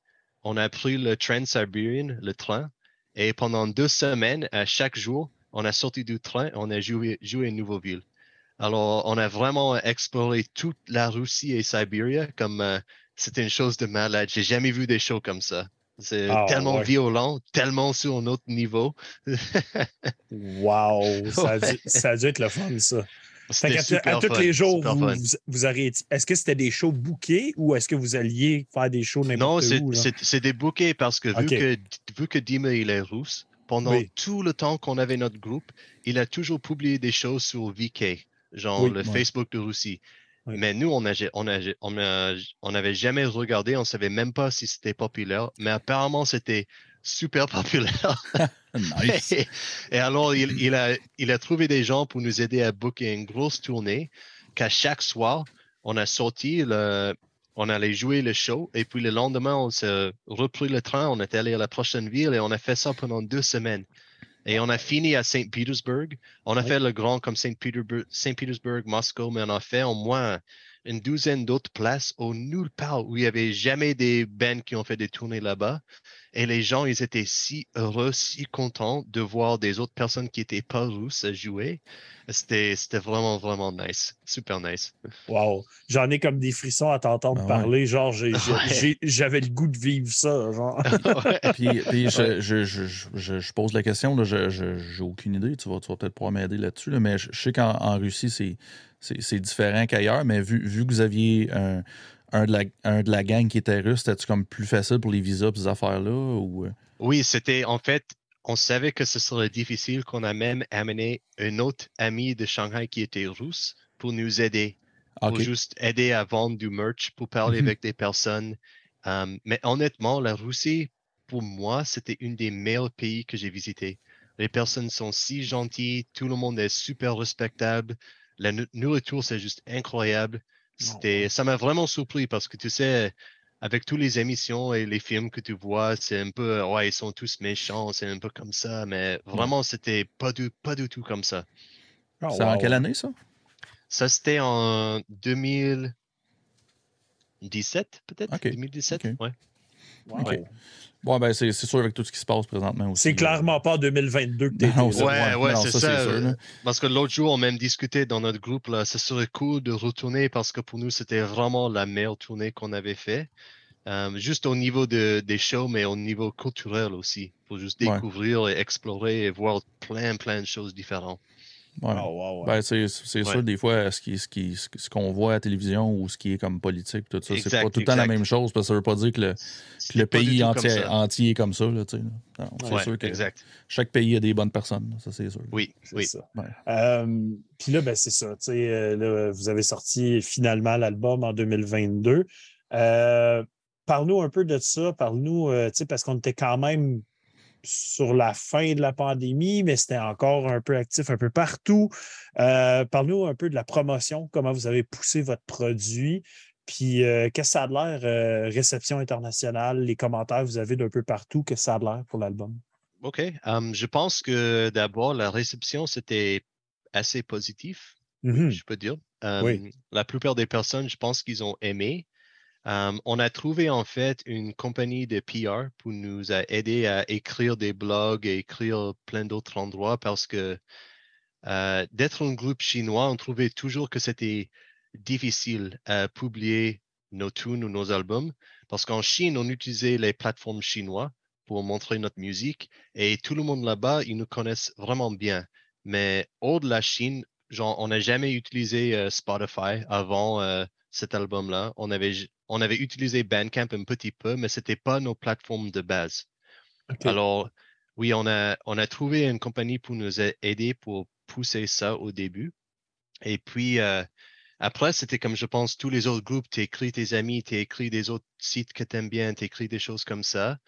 On a pris le Trans-Siberian, le train, et pendant deux semaines, à chaque jour, on a sorti du train et on a joué, joué une nouvelle ville. Alors, on a vraiment exploré toute la Russie et Sibérie comme euh, c'était une chose de malade. J'ai jamais vu des shows comme ça. C'est Ah, tellement ouais. violent, tellement sur un autre niveau. Wow! (laughs) Ça a, dû, Ouais. ça a dû être le fun, ça. C'était super à tous fun, les jours, vous, vous, Est-ce que c'était des shows bookés ou est-ce que vous alliez faire des shows Non, n'importe c'est où? là? c'est- des bouquets parce que vu que vu que Dima il est russe, pendant Oui. tout le temps qu'on avait notre groupe, il a toujours publié des choses sur VK, genre Oui, le ouais. Facebook de Russie. Oui. Mais nous, on n'avait on a, on on jamais regardé, on savait même pas si c'était populaire, mais apparemment c'était super (laughs) populaire. (laughs) Nice. et, et alors, il, il a, il a trouvé des gens pour nous aider à booker une grosse tournée, qu'à chaque soir, on a sorti, le, on allait jouer le show, et puis le lendemain, on s'est repris le train, on est allé à la prochaine ville, et on a fait ça pendant deux semaines. Et on a fini à Saint-Pétersbourg. On a Oui. fait le grand comme Saint-Pétersbourg, Saint-Pétersbourg, Moscou, mais on a fait au moins une douzaine d'autres places au nulle part où il n'y avait jamais des bands qui ont fait des tournées là-bas. Et les gens, ils étaient si heureux, si contents de voir des autres personnes qui étaient pas russes jouer. C'était, c'était vraiment, vraiment nice. Super nice. Wow! J'en ai comme des frissons à t'entendre Ah ouais. parler. Genre, Ouais. j'avais le goût de vivre ça. Genre. (laughs) Ouais. Puis, puis je, je, je, je, je pose la question, là, je j'ai aucune idée, tu vas, tu vas peut-être pouvoir m'aider là-dessus, là, mais je, je sais qu'en en Russie, c'est, c'est, différent qu'ailleurs, mais vu, vu que vous aviez un, un, de la, un de la gang qui était russe, c'était-tu comme plus facile pour les visas et ces affaires-là? Ou... euh? Oui, c'était en fait, on savait que ce serait difficile, qu'on a même amené un autre ami de Shanghai qui était russe pour nous aider, pour juste aider à vendre du merch, pour parler Mhm. avec des personnes. Um, mais honnêtement, la Russie, pour moi, c'était une des meilleurs pays que j'ai visités. Les personnes sont si gentilles, tout le monde est super respectable, la nourriture, c'est juste incroyable. C'était, ça m'a vraiment surpris parce que tu sais, avec toutes les émissions et les films que tu vois, c'est un peu, ouais, ils sont tous méchants, c'est un peu comme ça, mais vraiment, c'était pas du, pas du tout comme ça. Oh, C'est en quelle année, ça? Ça, c'était en 2017, peut-être? Ok, 2017, ok. ouais. Wow. Bon, ben, c'est, c'est sûr avec tout ce qui se passe présentement aussi. C'est là. clairement pas en 2022 que t'es Non, Ouais, ouais, non, c'est ça, ça. c'est sûr. Parce que l'autre jour, on même discuté dans notre groupe, là, ce serait cool de retourner parce que pour nous, c'était vraiment la meilleure tournée qu'on avait fait. Euh, juste au niveau de, des shows, mais au niveau culturel aussi, pour juste Ouais. découvrir et explorer et voir plein, plein de choses différentes. Ouais. Oh, wow, ouais. Ben, c'est, Ouais. sûr, des fois, ce, qui, ce, qui, ce qu'on voit à la télévision ou ce qui est comme politique, tout ça, c'est pas tout le temps la même chose, parce que ça veut pas dire que le, que le pays entier, entier est comme ça. Là, tu sais, là. Non, c'est Ouais, sûr que exact. chaque pays a des bonnes personnes, là, ça c'est sûr. Oui, C'est oui. Euh, Puis là, ben, c'est ça. tu sais, euh, là, vous avez sorti finalement l'album en 2022. Euh, Parle-nous un peu de ça. Parle-nous, euh, tu sais, parce qu'on était quand même sur la fin de la pandémie, mais c'était encore un peu actif un peu partout. Euh, Parle-nous un peu de la promotion, comment vous avez poussé votre produit. Puis, euh, qu'est-ce que ça a de l'air, euh, réception internationale, les commentaires que vous avez d'un peu partout, qu'est-ce que ça a de l'air pour l'album? OK. Um, je pense que d'abord, la réception, c'était assez positif. Mhm. je peux dire. Oui. La plupart des personnes, je pense qu'ils ont aimé. On a trouvé en fait une compagnie de PR pour nous aider à écrire des blogs et écrire plein d'autres endroits parce que d'être un groupe chinois, on trouvait toujours que c'était difficile à publier nos tunes ou nos albums parce qu'en Chine, on utilisait les plateformes chinois pour montrer notre musique et tout le monde là-bas, ils nous connaissent vraiment bien. Mais hors de la Chine, on n'a jamais utilisé Spotify avant cet album-là. On avait, on avait utilisé Bandcamp un petit peu, mais c'était pas nos plateformes de base. Alors, oui, on a, on a trouvé une compagnie pour nous aider pour pousser ça au début. Et puis, euh, après, c'était comme je pense tous les autres groupes, tu écris tes amis, tu écris des autres sites que tu aimes bien, tu écris des choses comme ça.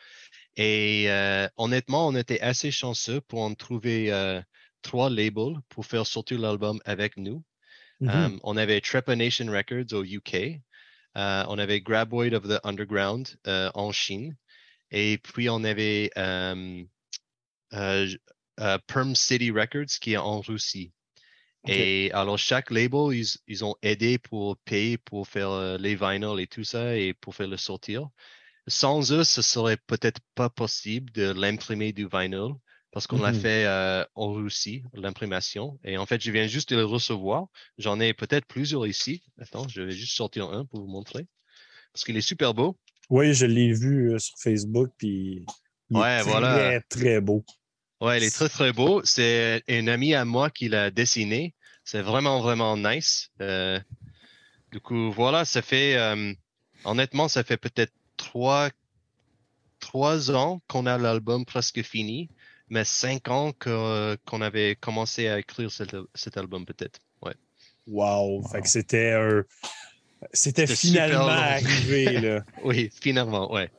Et euh, honnêtement, on était assez chanceux pour en trouver euh, trois labels pour faire sortir l'album avec nous. Mhm. on avait Trepanation Records au UK. on avait Graboid of the Underground en Chine. Et puis, on avait Perm City Records qui est en Russie. Et alors, chaque label, ils, ils, ont aidé pour payer, pour faire euh, les vinyles et tout ça, et pour faire le sortir. Sans eux, ce serait peut-être pas possible de l'imprimer du vinyl, parce qu'on l'a Mhm. fait euh, en Russie, l'imprimation. Et en fait, je viens juste de le recevoir. J'en ai peut-être plusieurs ici. Attends, je vais juste sortir un pour vous montrer. Parce qu'il est super beau. Oui, je l'ai vu euh, sur Facebook, puis il est Ouais, très, voilà. très beau. Ouais, il est très, très beau. C'est un ami à moi qui l'a dessiné. C'est vraiment, vraiment nice. Euh, du coup, voilà, ça fait, honnêtement, ça fait peut-être trois, trois ans qu'on a l'album presque fini, mais cinq ans qu'on avait commencé à écrire cet, cet album, peut-être. Ouais. Wow. Fait Wow. que c'était un. C'était C'était finalement arrivé, là. (laughs) Oui, finalement, ouais.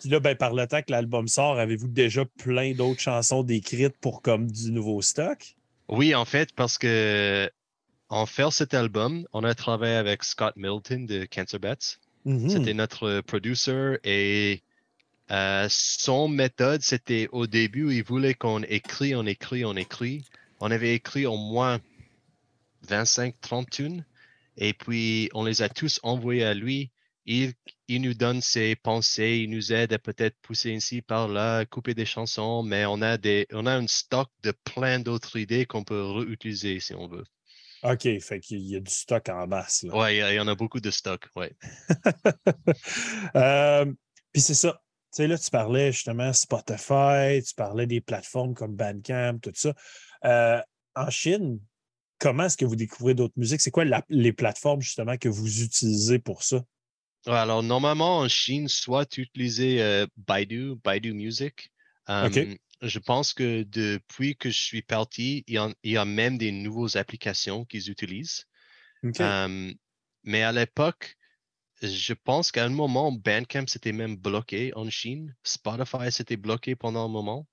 Puis là, ben, par le temps que l'album sort, avez-vous déjà plein d'autres chansons décrites pour comme du nouveau stock? Oui, en fait, parce que en faire cet album, on a travaillé avec Scott Milton de Cancer Bats. Mhm. C'était notre producer et euh, son méthode, c'était au début, il voulait qu'on écrit, on écrit, on écrit. On avait écrit au moins 25, 30 tunes et puis on les a tous envoyés à lui. Il, il nous donne ses pensées, il nous aide à peut-être pousser ici par là, couper des chansons, mais on a des, on a un stock de plein d'autres idées qu'on peut réutiliser si on veut. OK, fait qu'il y a du stock en masse. Ouais, il y en a beaucoup de stock, ouais. (laughs) Euh, Puis c'est ça. Tu sais, là, tu parlais justement Spotify, tu parlais des plateformes comme Bandcamp, tout ça. Euh, en Chine, comment est-ce que vous découvrez d'autres musiques? C'est quoi la- les plateformes justement que vous utilisez pour ça? Alors, normalement, en Chine, soit tu utilisais euh, Baidu, Baidu Music. Euh, Je pense que depuis que je suis parti, il y a, il y a même des nouvelles applications qu'ils utilisent. Euh, mais à l'époque, je pense qu'à un moment, Bandcamp s'était même bloqué en Chine. Spotify s'était bloqué pendant un moment.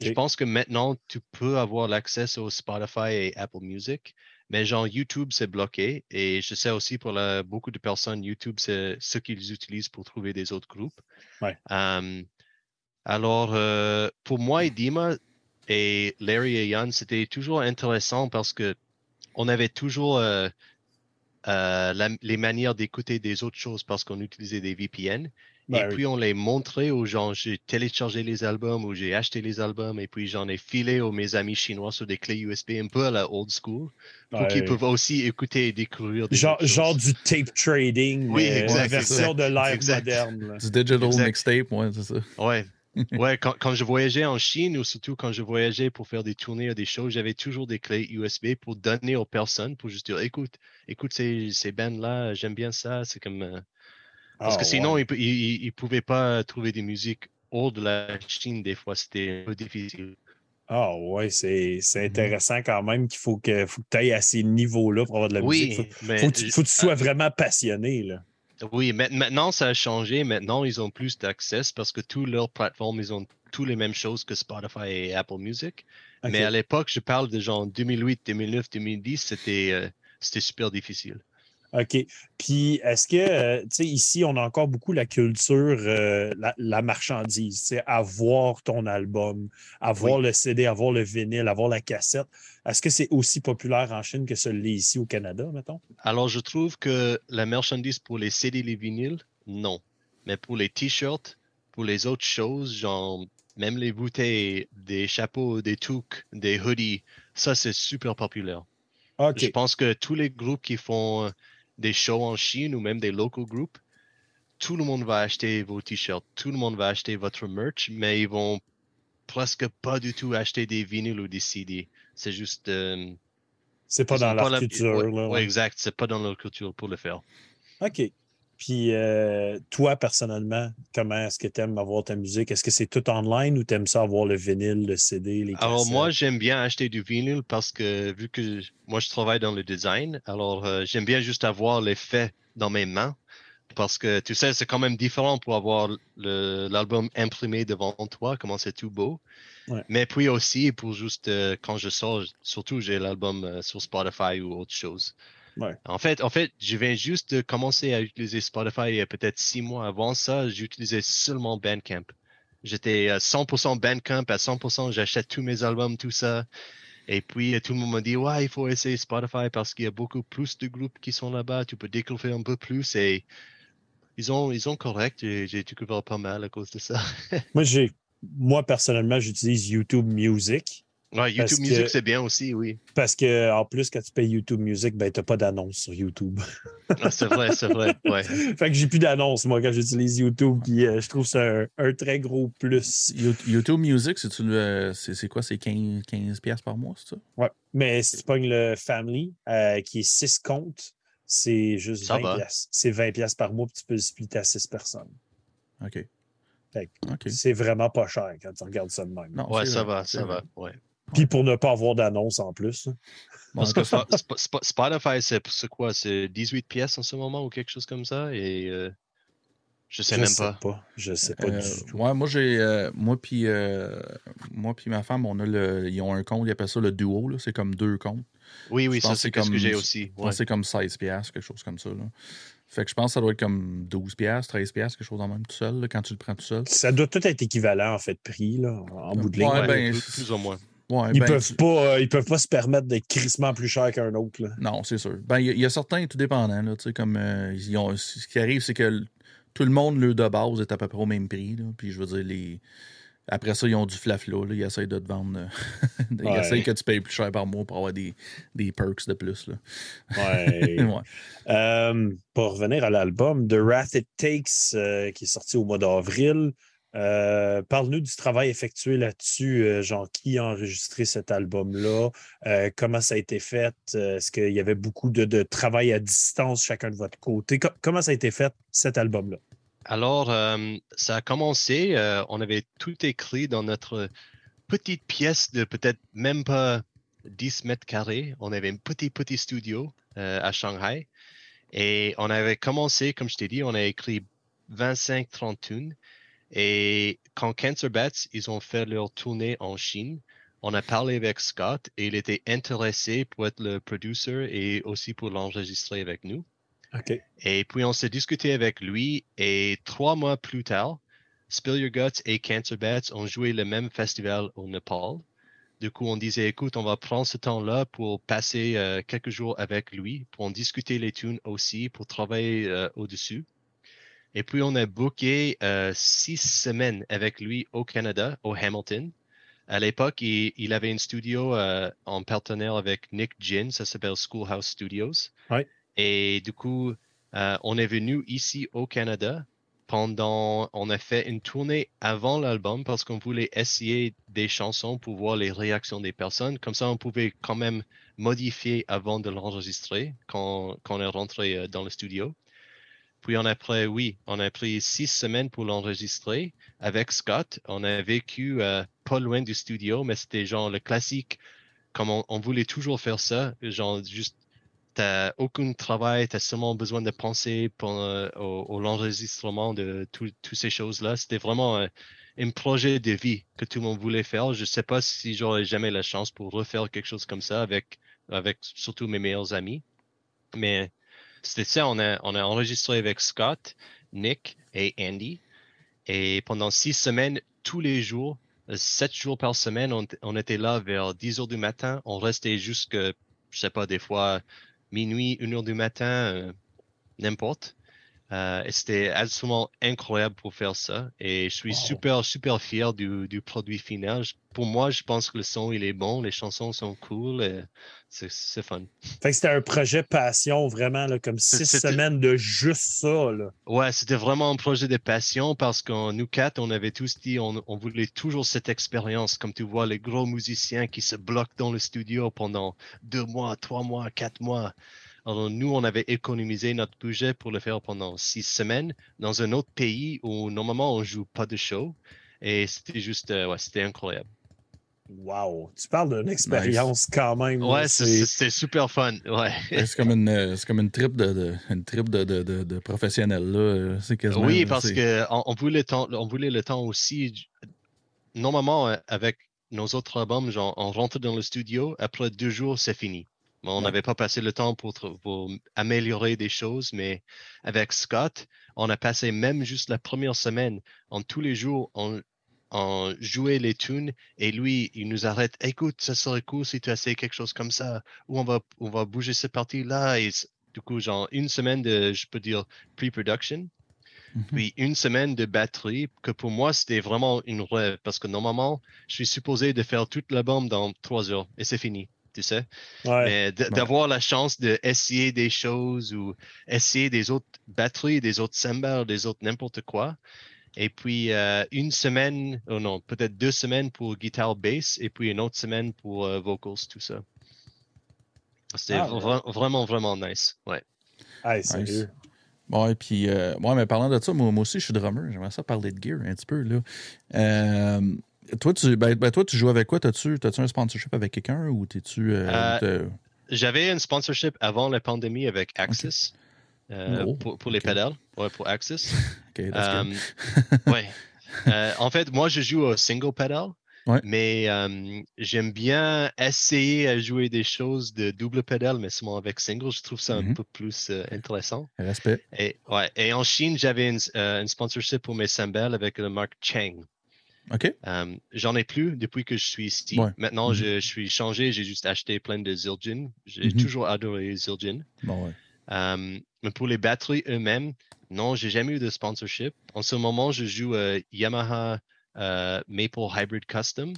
Je pense que maintenant, tu peux avoir l'accès au Spotify et Apple Music, mais genre YouTube, c'est bloqué. Et je sais aussi pour la- beaucoup de personnes, YouTube, c'est ce qu'ils utilisent pour trouver des autres groupes. Ouais. Alors, euh, pour moi et Dima et Larry et Yann, c'était toujours intéressant parce que on avait toujours euh, euh, la- les manières d'écouter des autres choses parce qu'on utilisait des VPN. Ben et oui. puis on les montrait aux gens. J'ai téléchargé les albums ou j'ai acheté les albums et puis j'en ai filé aux mes amis chinois sur des clés USB un peu à la old school pour qu'ils peuvent aussi écouter et découvrir des Genre, genre du tape trading, Oui, mais exact, la version de live exact. moderne. là. Du digital Exact. mixtape, ouais, c'est ça. Ouais. (laughs) Ouais, quand, quand je voyageais en Chine ou surtout quand je voyageais pour faire des tournées ou des shows, j'avais toujours des clés USB pour donner aux personnes pour juste dire écoute, écoute ces, ces bands-là, j'aime bien ça. C'est comme. euh, Parce Ah, que sinon, ouais. ils ne pouvaient pas trouver des musiques hors de la Chine, des fois, c'était un peu difficile. Ah ouais, c'est c'est Mhm. intéressant quand même qu'il faut que, faut que tu ailles à ces niveaux-là pour avoir de la musique. Faut, mais. faut, que tu- faut que tu euh, sois vraiment passionné. Là. Oui, ma- maintenant ça a changé. Maintenant, ils ont plus d'accès parce que toutes leurs plateformes, ils ont tous les mêmes choses que Spotify et Apple Music. Mais à l'époque, je parle de genre 2008, 2009, 2010, c'était euh, c'était super difficile. OK. Puis, est-ce que, euh, tu sais, ici, on a encore beaucoup la culture, euh, la, la marchandise, tu sais, avoir ton album, avoir le CD, avoir le vinyle, avoir la cassette. Est-ce que c'est aussi populaire en Chine que ce l'est ici au Canada, mettons? Alors, je trouve que la marchandise pour les CD, les vinyles, non. Mais pour les t-shirts, pour les autres choses, genre même les bouteilles, des chapeaux, des toques, des hoodies, ça c'est super populaire. OK. Je pense que tous les groupes qui font des shows en Chine ou même des local groups, tout le monde va acheter vos t-shirts, tout le monde va acheter votre merch, mais ils vont presque pas du tout acheter des vinyles ou des CD. C'est juste. euh, C'est pas dans leur culture. ouais. exact, c'est pas dans leur culture pour le faire. OK. Puis euh, toi, personnellement, comment est-ce que tu aimes avoir ta musique? Est-ce que c'est tout online ou tu aimes ça avoir le vinyle, le CD, les Alors moi, j'aime bien acheter du vinyle parce que vu que moi, je travaille dans le design, alors euh, j'aime bien juste avoir l'effet dans mes mains. Parce que tu sais, c'est quand même différent pour avoir l'album imprimé devant toi, comment c'est tout beau. Mais puis aussi, pour juste euh, quand je sors, surtout j'ai l'album sur Spotify ou autre chose. En fait, en fait, je viens juste de commencer à utiliser Spotify il y a peut-être six mois. Avant ça, j'utilisais seulement Bandcamp. J'étais à 100% Bandcamp, à 100%, j'achète tous mes albums, tout ça. Et puis, tout le monde m'a dit, ouais, il faut essayer Spotify parce qu'il y a beaucoup plus de groupes qui sont là-bas. Tu peux découvrir un peu plus. Et ils ont, ils ont correct. J'ai découvert pas mal à cause de ça. (laughs) moi, j'ai, moi, personnellement, j'utilise YouTube Music. Ouais, YouTube Music, c'est bien aussi, oui. Parce que en plus, quand tu payes YouTube Music, ben, tu n'as pas d'annonce sur YouTube. ah, c'est vrai, c'est vrai. Ouais. (laughs) fait que j'ai plus d'annonce, moi, quand j'utilise YouTube. Puis euh, je trouve ça un, très gros plus. YouTube Music, c'est quoi? C'est 15, 15 par mois, c'est ça? Ouais. Mais si tu pognes le Family, euh, qui est 6 comptes, c'est juste 20 pièces. C'est 20 pièces par mois, puis tu peux le splitter à 6 personnes. OK. C'est vraiment pas cher quand tu regardes ça de même. Non, ouais, ça va, ça va. Ouais. Puis pour ne pas avoir d'annonce en plus. Parce que Spotify, c'est quoi? C'est 18 pièces en ce moment ou quelque chose comme ça? Et euh, je sais même sais pas. Je sais pas du euh, tout. moi, j'ai. Euh, moi, puis moi puis ma femme, on a le, ils ont un compte, ils appellent ça le duo. C'est comme deux comptes. Oui, oui, ça, c'est ce que j'ai aussi. C'est comme 16 pièces, quelque chose comme ça. Là. Fait que je pense que ça doit être comme 12 pièces, 13 pièces, quelque chose en même tout seul, quand tu le prends tout seul. Ça doit tout être équivalent, en fait, prix, là, en bout de ligne. Ouais, ben, plus ou moins ils, ben, peuvent pas, euh, ils peuvent pas se permettre d'être crissement plus cher qu'un autre. Non, c'est sûr. Ben, il y, a certains tout dépendants. Là, comme, euh, ils ont, ce qui arrive, c'est que tout le monde, le de base, est à peu près au même prix. Là, puis je veux dire, les... après ça, ils ont du flafla. Ils essayent de te vendre. Euh, (laughs) ils essayent que tu payes plus cher par mois pour avoir des, des perks de plus. Là. Ouais. (laughs) ouais. pour revenir à l'album, The Wrath It Takes, qui est sorti au mois d'avril. Euh, parle-nous du travail effectué là-dessus, euh, genre qui a enregistré cet album-là, euh, comment ça a été fait, est-ce qu'il y avait beaucoup de, travail à distance chacun de votre côté, comment ça a été fait cet album-là? Alors, ça a commencé, on avait tout écrit dans notre petite pièce de peut-être même pas 10 mètres carrés. On avait un petit, petit studio à Shanghai et on avait commencé, comme je t'ai dit, on a écrit 25-30 tunes. Et quand Cancer Bats, ils ont fait leur tournée en Chine, on a parlé avec Scott et il était intéressé pour être le producer et aussi pour l'enregistrer avec nous. Et puis on s'est discuté avec lui et trois mois plus tard, Spill Your Guts et Cancer Bats ont joué le même festival au Népal. Du coup, on disait, écoute, on va prendre ce temps-là pour passer euh, quelques jours avec lui, pour en discuter les tunes aussi, pour travailler euh, au-dessus. Et puis, on a booké euh, six semaines avec lui au Canada, au Hamilton. À l'époque, il, avait un studio euh, en partenaire avec Nick Gin, ça s'appelle Schoolhouse Studios. Et du coup, euh, on est venu ici au Canada pendant, on a fait une tournée avant l'album parce qu'on voulait essayer des chansons pour voir les réactions des personnes. Comme ça, on pouvait quand même modifier avant de l'enregistrer quand, quand on est rentré dans le studio. Puis on a pris, oui, on a pris six semaines pour l'enregistrer avec Scott. On a vécu euh, pas loin du studio, mais c'était genre le classique, comme on, voulait toujours faire ça, genre juste t'as aucun travail, tu as seulement besoin de penser pour, euh, au, l'enregistrement de toutes ces choses-là. C'était vraiment un, projet de vie que tout le monde voulait faire. Je sais pas si j'aurais jamais la chance pour refaire quelque chose comme ça avec, avec surtout mes meilleurs amis. Mais c'était ça, on a, on a enregistré avec Scott, Nick et Andy. Et pendant six semaines, tous les jours, sept jours par semaine, on, était là vers 10 heures du matin. On restait jusque, je sais pas, des fois minuit, une heure du matin, euh, n'importe. Euh, c'était absolument incroyable pour faire ça. Et je suis super, super fier du, du, produit final. Pour moi, je pense que le son, il est bon, les chansons sont cool, c'est fun. Fait que c'était un projet passion, vraiment, là, comme six semaines de juste ça. Là. Ouais, c'était vraiment un projet de passion parce que nous quatre, on avait tous dit, on, on voulait toujours cette expérience. Comme tu vois, les gros musiciens qui se bloquent dans le studio pendant deux mois, trois mois, quatre mois Alors, nous, on avait économisé notre budget pour le faire pendant six semaines dans un autre pays où normalement on joue pas de show. Et c'était juste, euh, ouais, c'était incroyable. Wow, tu parles d'une expérience quand même. Ouais, c'était super fun. Ouais. c'est comme une, c'est comme une trip de, de une trip de, de, de, professionnels là. C'est quasiment. Oui, parce que on, voulait le temps, on voulait le temps aussi. Normalement, euh, avec nos autres albums, genre, on rentre dans le studio, après deux jours, c'est fini. On n'avait pas passé le temps pour, pour, améliorer des choses, mais avec Scott, on a passé même juste la première semaine, en tous les jours, on, en jouer les tunes et lui, il nous arrête. Écoute, ça serait cool si tu essayes quelque chose comme ça, ou on va, on va bouger cette partie-là. Et du coup, genre une semaine de, je peux dire, pre-production. Mm-hmm. Puis une semaine de batterie, que pour moi, c'était vraiment une rêve parce que normalement, je suis supposé de faire toute l'album dans trois heures et c'est fini, tu sais. Mais d'avoir la chance d'essayer des choses ou essayer des autres batteries, des autres cymbales, des autres n'importe quoi, et puis euh, une semaine, oh non, peut-être deux semaines pour guitare bass, et puis une autre semaine pour euh, vocals, tout ça. C'était ah, vraiment, vraiment nice. Ouais. Ah, sérieux. Bon, et puis, euh, mais parlant de ça, moi, aussi, je suis drummer. J'aimerais ça parler de gear un petit peu. Là. Toi, tu, ben, ben, toi, tu joues avec quoi? T'as-tu as un sponsorship avec quelqu'un ou t'es-tu. J'avais un sponsorship avant la pandémie avec Axis. Euh, oh, pour, les pédales, ouais, pour Axis. (laughs) euh, ouais. Euh, en fait, moi, je joue au single pedal, mais euh, j'aime bien essayer à jouer des choses de double pédale, mais seulement avec single. Je trouve ça un mm-hmm. peu plus intéressant. Respect. Et, ouais, et en Chine, j'avais une, sponsorship pour mes cymbales avec la marque Cheng. OK. J'en ai plus depuis que je suis ici. Maintenant, mm-hmm. je, suis changé. J'ai juste acheté plein de Zildjian. J'ai mm-hmm. toujours adoré Zildjian. Bon, ouais. Euh, mais pour les batteries eux-mêmes, non, j'ai jamais eu de sponsorship. En ce moment, je joue euh, Yamaha euh, Maple Hybrid Custom,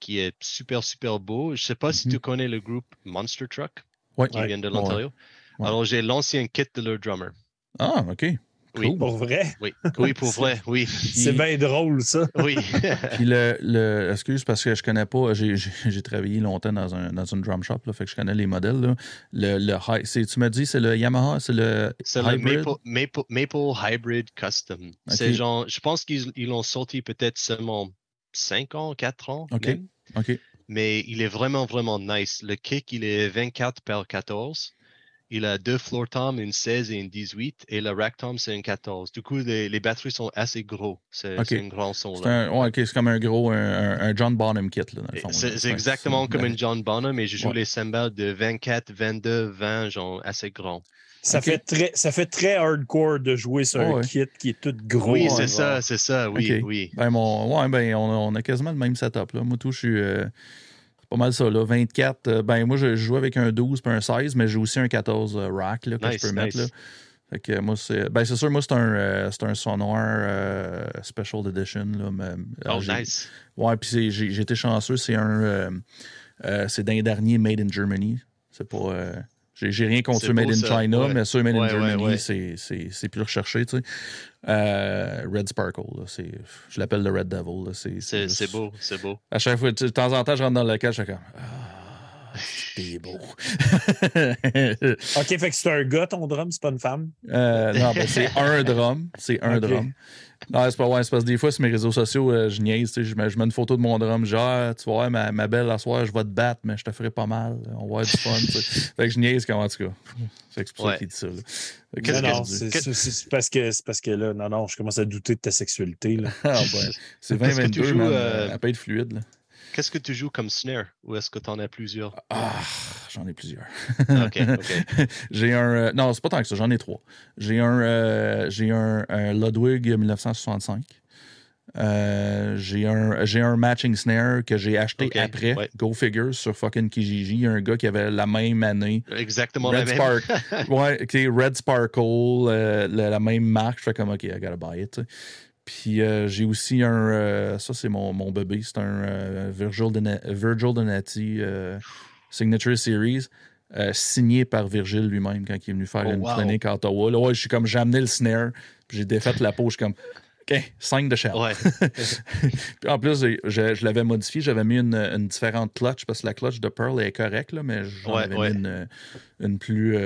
qui est super, super beau. Je sais pas si tu mm-hmm. connais le groupe Monster Truck, qui vient de l'Ontario. Alors, j'ai l'ancien kit de leur drummer. Ah, OK. Oui. Pour vrai? Oui, oui pour (laughs) vrai, oui. C'est bien drôle, ça. Oui. (laughs) Puis le, le, excuse parce que je connais pas, j'ai travaillé longtemps dans, un, dans une drum shop, là, fait que je connais les modèles. Là. Le, le tu m'as dit, c'est le Yamaha, c'est le. C'est le Maple, Maple, Maple, Hybrid Custom. C'est genre, je pense qu'ils l'ont sorti peut-être seulement 5 ans, 4 ans. OK. OK. Mais il est vraiment, vraiment nice. Le kick, il est 24 par 14 il a deux floor toms, une 16 et une 18, et le rack tom, c'est une 14. Du coup, les, batteries sont assez gros. C'est un grand son. C'est comme un gros, un, John Bonham kit. C'est exactement comme un John Bonham, mais je joue les cymbales de 24, 22, 20, genre assez grand. Ça, fait très, ça fait très hardcore de jouer sur un kit qui est tout gros. Oui, c'est ça, c'est ça, oui, oui. Ben, mon, ouais, ben, on, a quasiment le même setup. Là. Moi, tout, je suis. Euh, pas mal ça, là. 24. Euh, ben, moi, je, joue avec un 12 puis un 16, mais j'ai aussi un 14 euh, rack là, que je peux mettre. Là. Fait que moi, c'est. Ben, c'est sûr, moi, c'est un, euh, c'est un Sonore Special Edition. Là, mais, oh, nice. Ouais, puis j'ai, été chanceux. C'est un. c'est d'un dernier Made in Germany. C'est pas. J'ai rien contre Made in China, mais ceux Made in Germany, c'est plus recherché. Tu sais. Euh, Red Sparkle, je l'appelle le Red Devil. C'est beau, c'est beau. À chaque fois, de temps en temps, je rentre dans le local, je suis comme. Ah, (laughs) c'est beau. ok, fait que c'est un gars ton drum, c'est pas une femme? Euh, non, ben, c'est un drum. C'est un drum. Non, c'est pas ouais, c'est parce que des fois, sur mes réseaux sociaux, euh, je niaise, je mets, je mets une photo de mon drum, genre, ah, tu vois, ma, ma belle, la soir, je vais te battre, mais je te ferai pas mal. On va avoir du fun. fait que je niaise comme en tout cas. Fait que c'est pour ça qu'il dit ça. non, non, c'est parce, que, parce que là, non, non, je commence à douter de ta sexualité. Là. (laughs) ah, ben, c'est 2022, joues, euh... elle peut être fluide. Là. Qu'est-ce que tu joues comme snare? Ou est-ce que tu en as plusieurs? Ah, j'en ai plusieurs. OK, OK. (laughs) j'ai un. Euh, non, c'est pas tant que ça, j'en ai trois. J'ai un, euh, j'ai un, Ludwig 1965. Euh, j'ai un, j'ai un matching snare que j'ai acheté après, Go Figure, sur fucking Kijiji. Il y a un gars qui avait la même année. Exactement Red la Spark, même. (laughs) ouais, Red Sparkle, la, même marque. Je fais comme, OK, I gotta buy it. Puis euh, j'ai aussi un. Euh, ça, c'est mon, mon, bébé. C'est un euh, Virgil, Donati Signature Series. signé par Virgil lui-même quand il est venu faire oh, une clinique à Ottawa. Là, ouais, je suis comme, j'ai amené le snare, puis j'ai défait la peau, je suis comme, OK, 5 de. Ouais. (laughs) Puis en plus, je, je l'avais modifié, j'avais mis une, une, différente clutch parce que la clutch de Pearl est correcte, là, mais j'en Ouais, avais ouais. mis une, une plus.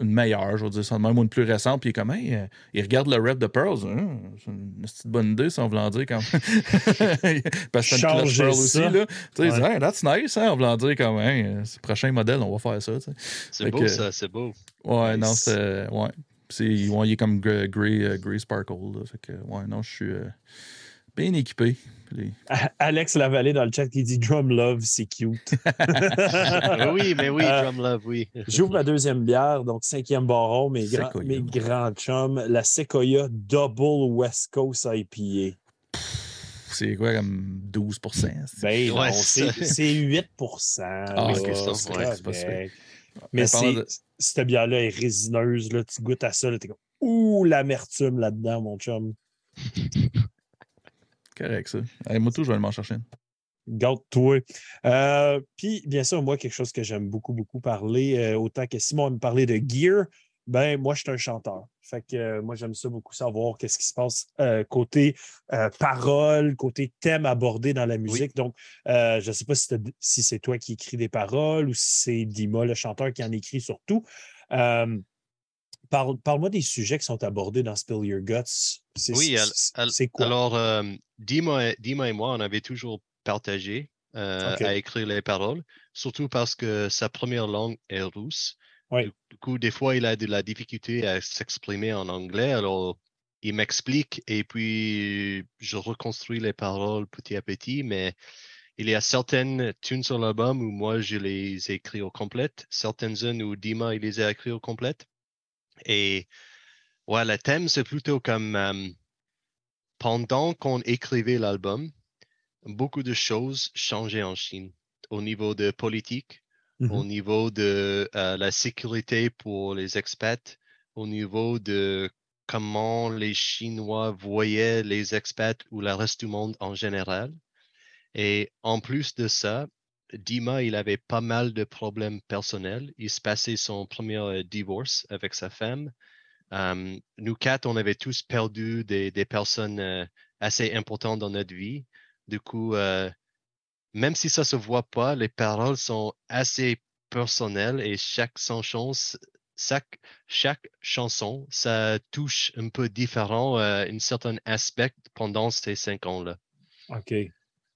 Une meilleure, je veux dire, ça de même, ou une plus récente. Puis il est comme, hey, euh, il regarde le rep de Pearl. Hein, c'est une petite bonne idée, ça, en voulant dire quand (laughs) Parce que c'est une Pearl ça. aussi, là. Tu sais, il dit, Ouais. hey, that's nice, hein, en voulant dire comme, hey, euh, c'est le prochain modèle, on va faire ça, tu sais. C'est beau, que- ça, c'est beau. Ouais, non, c'est. Ouais. C'est, ouais, il est comme gray, gray, euh, gray sparkle. Là, fait que, ouais, non, je suis euh, bien équipé. (laughs) Alex Lavallée dans le chat qui dit Drum Love, c'est cute. (laughs) oui, mais oui, Euh, Drum Love, oui. J'ouvre ma deuxième bière, donc cinquième baron, mes, grands, Sequoia. mes grands chums, la Sequoia Double West Coast IPA. C'est quoi, comme 12 c'est- Ben non, Ouais, c'est c'est ça. c'est 8 Ah, là, ok, c'est c'est ouais, c'est pas. Mais Mais de- cette bière-là est résineuse. Là, tu goûtes à ça, là, t'es comme Ouh, l'amertume là-dedans, mon chum. (laughs) correct, ça. Hey, moi, tout, je vais aller m'en chercher une. Garde-toi. Euh, Puis, bien sûr, moi, quelque chose que j'aime beaucoup, beaucoup parler, euh, autant que Simon me parler de gear, ben moi, je suis un chanteur. Fait que euh, moi, j'aime ça beaucoup savoir qu'est-ce qui se passe euh, côté euh, parole, côté thème abordé dans la musique. Donc, euh, je ne sais pas si, si c'est toi qui écris des paroles ou si c'est Dima, le chanteur, qui en écrit surtout. Parle- Parle-moi des sujets qui sont abordés dans Spill Your Guts. C'est Oui, c'est- al- c'est quoi? Alors, euh, Dima, et- Dima et moi, on avait toujours partagé euh, à écrire les paroles, surtout parce que sa première langue est russe. Oui. Du, coup, des fois, il a de la difficulté à s'exprimer en anglais, alors il m'explique et puis je reconstruis les paroles petit à petit, mais il y a certaines tunes sur l'album où moi, je les ai écrites au complète, certaines unes où Dima, il les a écrites au complète. Et ouais, le thème, c'est plutôt comme euh, pendant qu'on écrivait l'album, beaucoup de choses changeaient en Chine au niveau de politique, au Mhm. niveau de euh, la sécurité pour les expats, au niveau de comment les Chinois voyaient les expats ou le reste du monde en général. Et en plus de ça, Dima, il avait pas mal de problèmes personnels. Il se passait son premier euh, divorce avec sa femme. Nous quatre, on avait tous perdu des, personnes euh, assez importantes dans notre vie. Du coup, euh, même si ça se voit pas, les paroles sont assez personnelles et chaque chanson, chaque, chanson, ça touche un peu différent, un certain aspect pendant ces cinq ans-là. OK.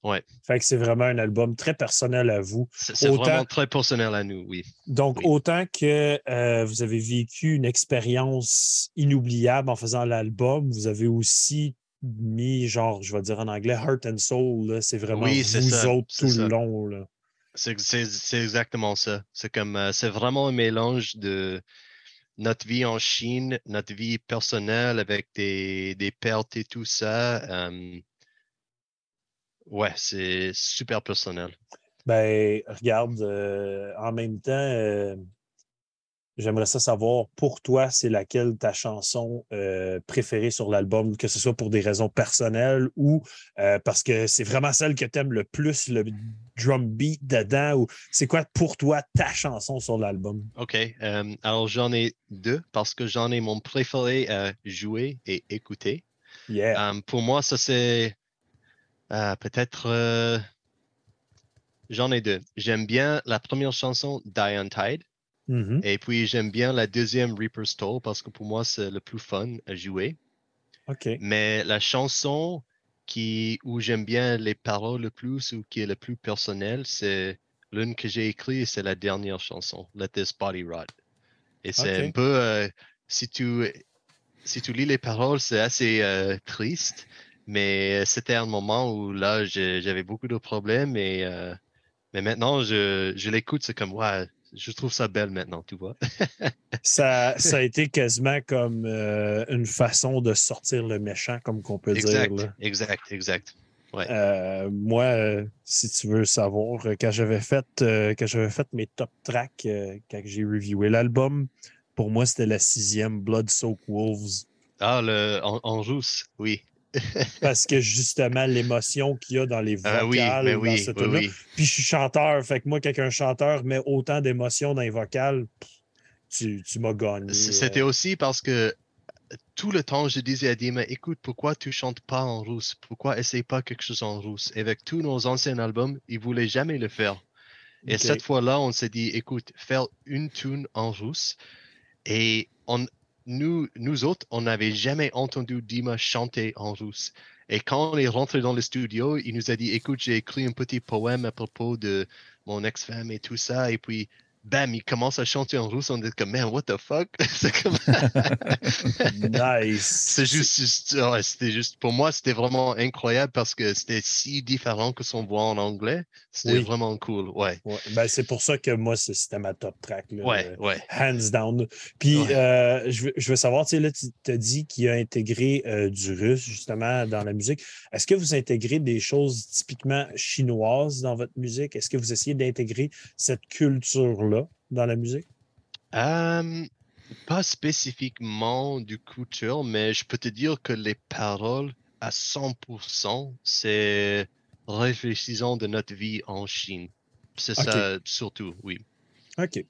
Ouais. Fait que c'est vraiment un album très personnel à vous. C'est Autant- vraiment très personnel à nous, oui. Donc, Oui. autant que euh, vous avez vécu une expérience inoubliable en faisant l'album, vous avez aussi mis, genre, je vais dire en anglais, heart and soul. C'est vraiment Oui, vous ça, autres tout ça. le long. Là. C'est c'est- c'est exactement ça. C'est comme euh, c'est vraiment un mélange de notre vie en Chine, notre vie personnelle avec des, des pertes et tout ça. euh, ouais, c'est super personnel. Ben, regarde, euh, en même temps, euh, j'aimerais ça savoir pour toi, c'est laquelle ta chanson euh, préférée sur l'album, que ce soit pour des raisons personnelles ou parce que c'est vraiment celle que tu aimes le plus, le drum beat dedans, ou c'est quoi pour toi ta chanson sur l'album? OK. alors j'en ai deux parce que j'en ai mon préféré à jouer et écouter. Yeah. Pour moi, ça c'est euh, peut-être. euh, J'en ai deux. J'aime bien la première chanson, Die on Tide. Mhm. Et puis, j'aime bien la deuxième Reaper's Toll parce que pour moi, c'est le plus fun à jouer. OK. Mais la chanson qui, où j'aime bien les paroles le plus ou qui est le plus personnelle, c'est l'une que j'ai écrite, c'est la dernière chanson, Let This Body Rot. Et c'est Ok. un peu, euh, si, tu, si tu lis les paroles, c'est assez euh, triste, mais c'était un moment où là, j'avais beaucoup de problèmes et euh, mais maintenant, je, je l'écoute, c'est comme, ouais, je trouve ça belle maintenant, tu vois. (laughs) Ça, ça a été quasiment comme euh, une façon de sortir le méchant, comme qu'on peut exact, dire. là. exact, exact. Euh, moi, euh, si tu veux savoir, euh, quand j'avais fait, euh, quand j'avais fait mes top tracks, euh, quand j'ai reviewé l'album, pour moi, c'était la sixième Blood Soak Wolves. Ah, le, en, en oui. Parce que justement, l'émotion qu'il y a dans les Ah oui, vocales, mais dans oui, ce oui, tune-là. oui. Puis je suis chanteur, fait que moi, quand un chanteur met autant d'émotions dans les vocales, tu, tu m'as gagné. C- C'était euh. aussi parce que tout le temps, je disais à Dima, écoute, pourquoi tu chantes pas en russe? Pourquoi essaye pas quelque chose en russe? Et avec tous nos anciens albums, il voulait jamais le faire. Et cette fois-là, on s'est dit, écoute, faire une tune en russe. Et on, nous, nous autres, on n'avait jamais entendu Dima chanter en russe. Et quand on est rentré dans le studio, il nous a dit, écoute, j'ai écrit un petit poème à propos de mon ex-femme et tout ça. Et puis, bam, il commence à chanter en russe. On est comme, man, what the fuck? (laughs) C'est comme... (laughs) Nice. C'est juste, ouais, c'était juste, pour moi, c'était vraiment incroyable parce que c'était si différent que son voix en anglais. C'était Oui. vraiment cool. Ouais. Ouais, ben, c'est pour ça que moi, c'était ma top track. là. Ouais, Euh, ouais. Hands down. Puis, Ouais. euh, je, veux, je veux savoir, tu sais, là, tu as dit qu'il a intégré euh, du russe, justement, dans la musique. Est-ce que vous intégrez des choses typiquement chinoises dans votre musique? Est-ce que vous essayez d'intégrer cette culture-là? Dans la musique? Euh, pas spécifiquement du culture, mais je peux te dire que les paroles à 100%, c'est réfléchissons de notre vie en Chine. C'est ça surtout, oui. OK.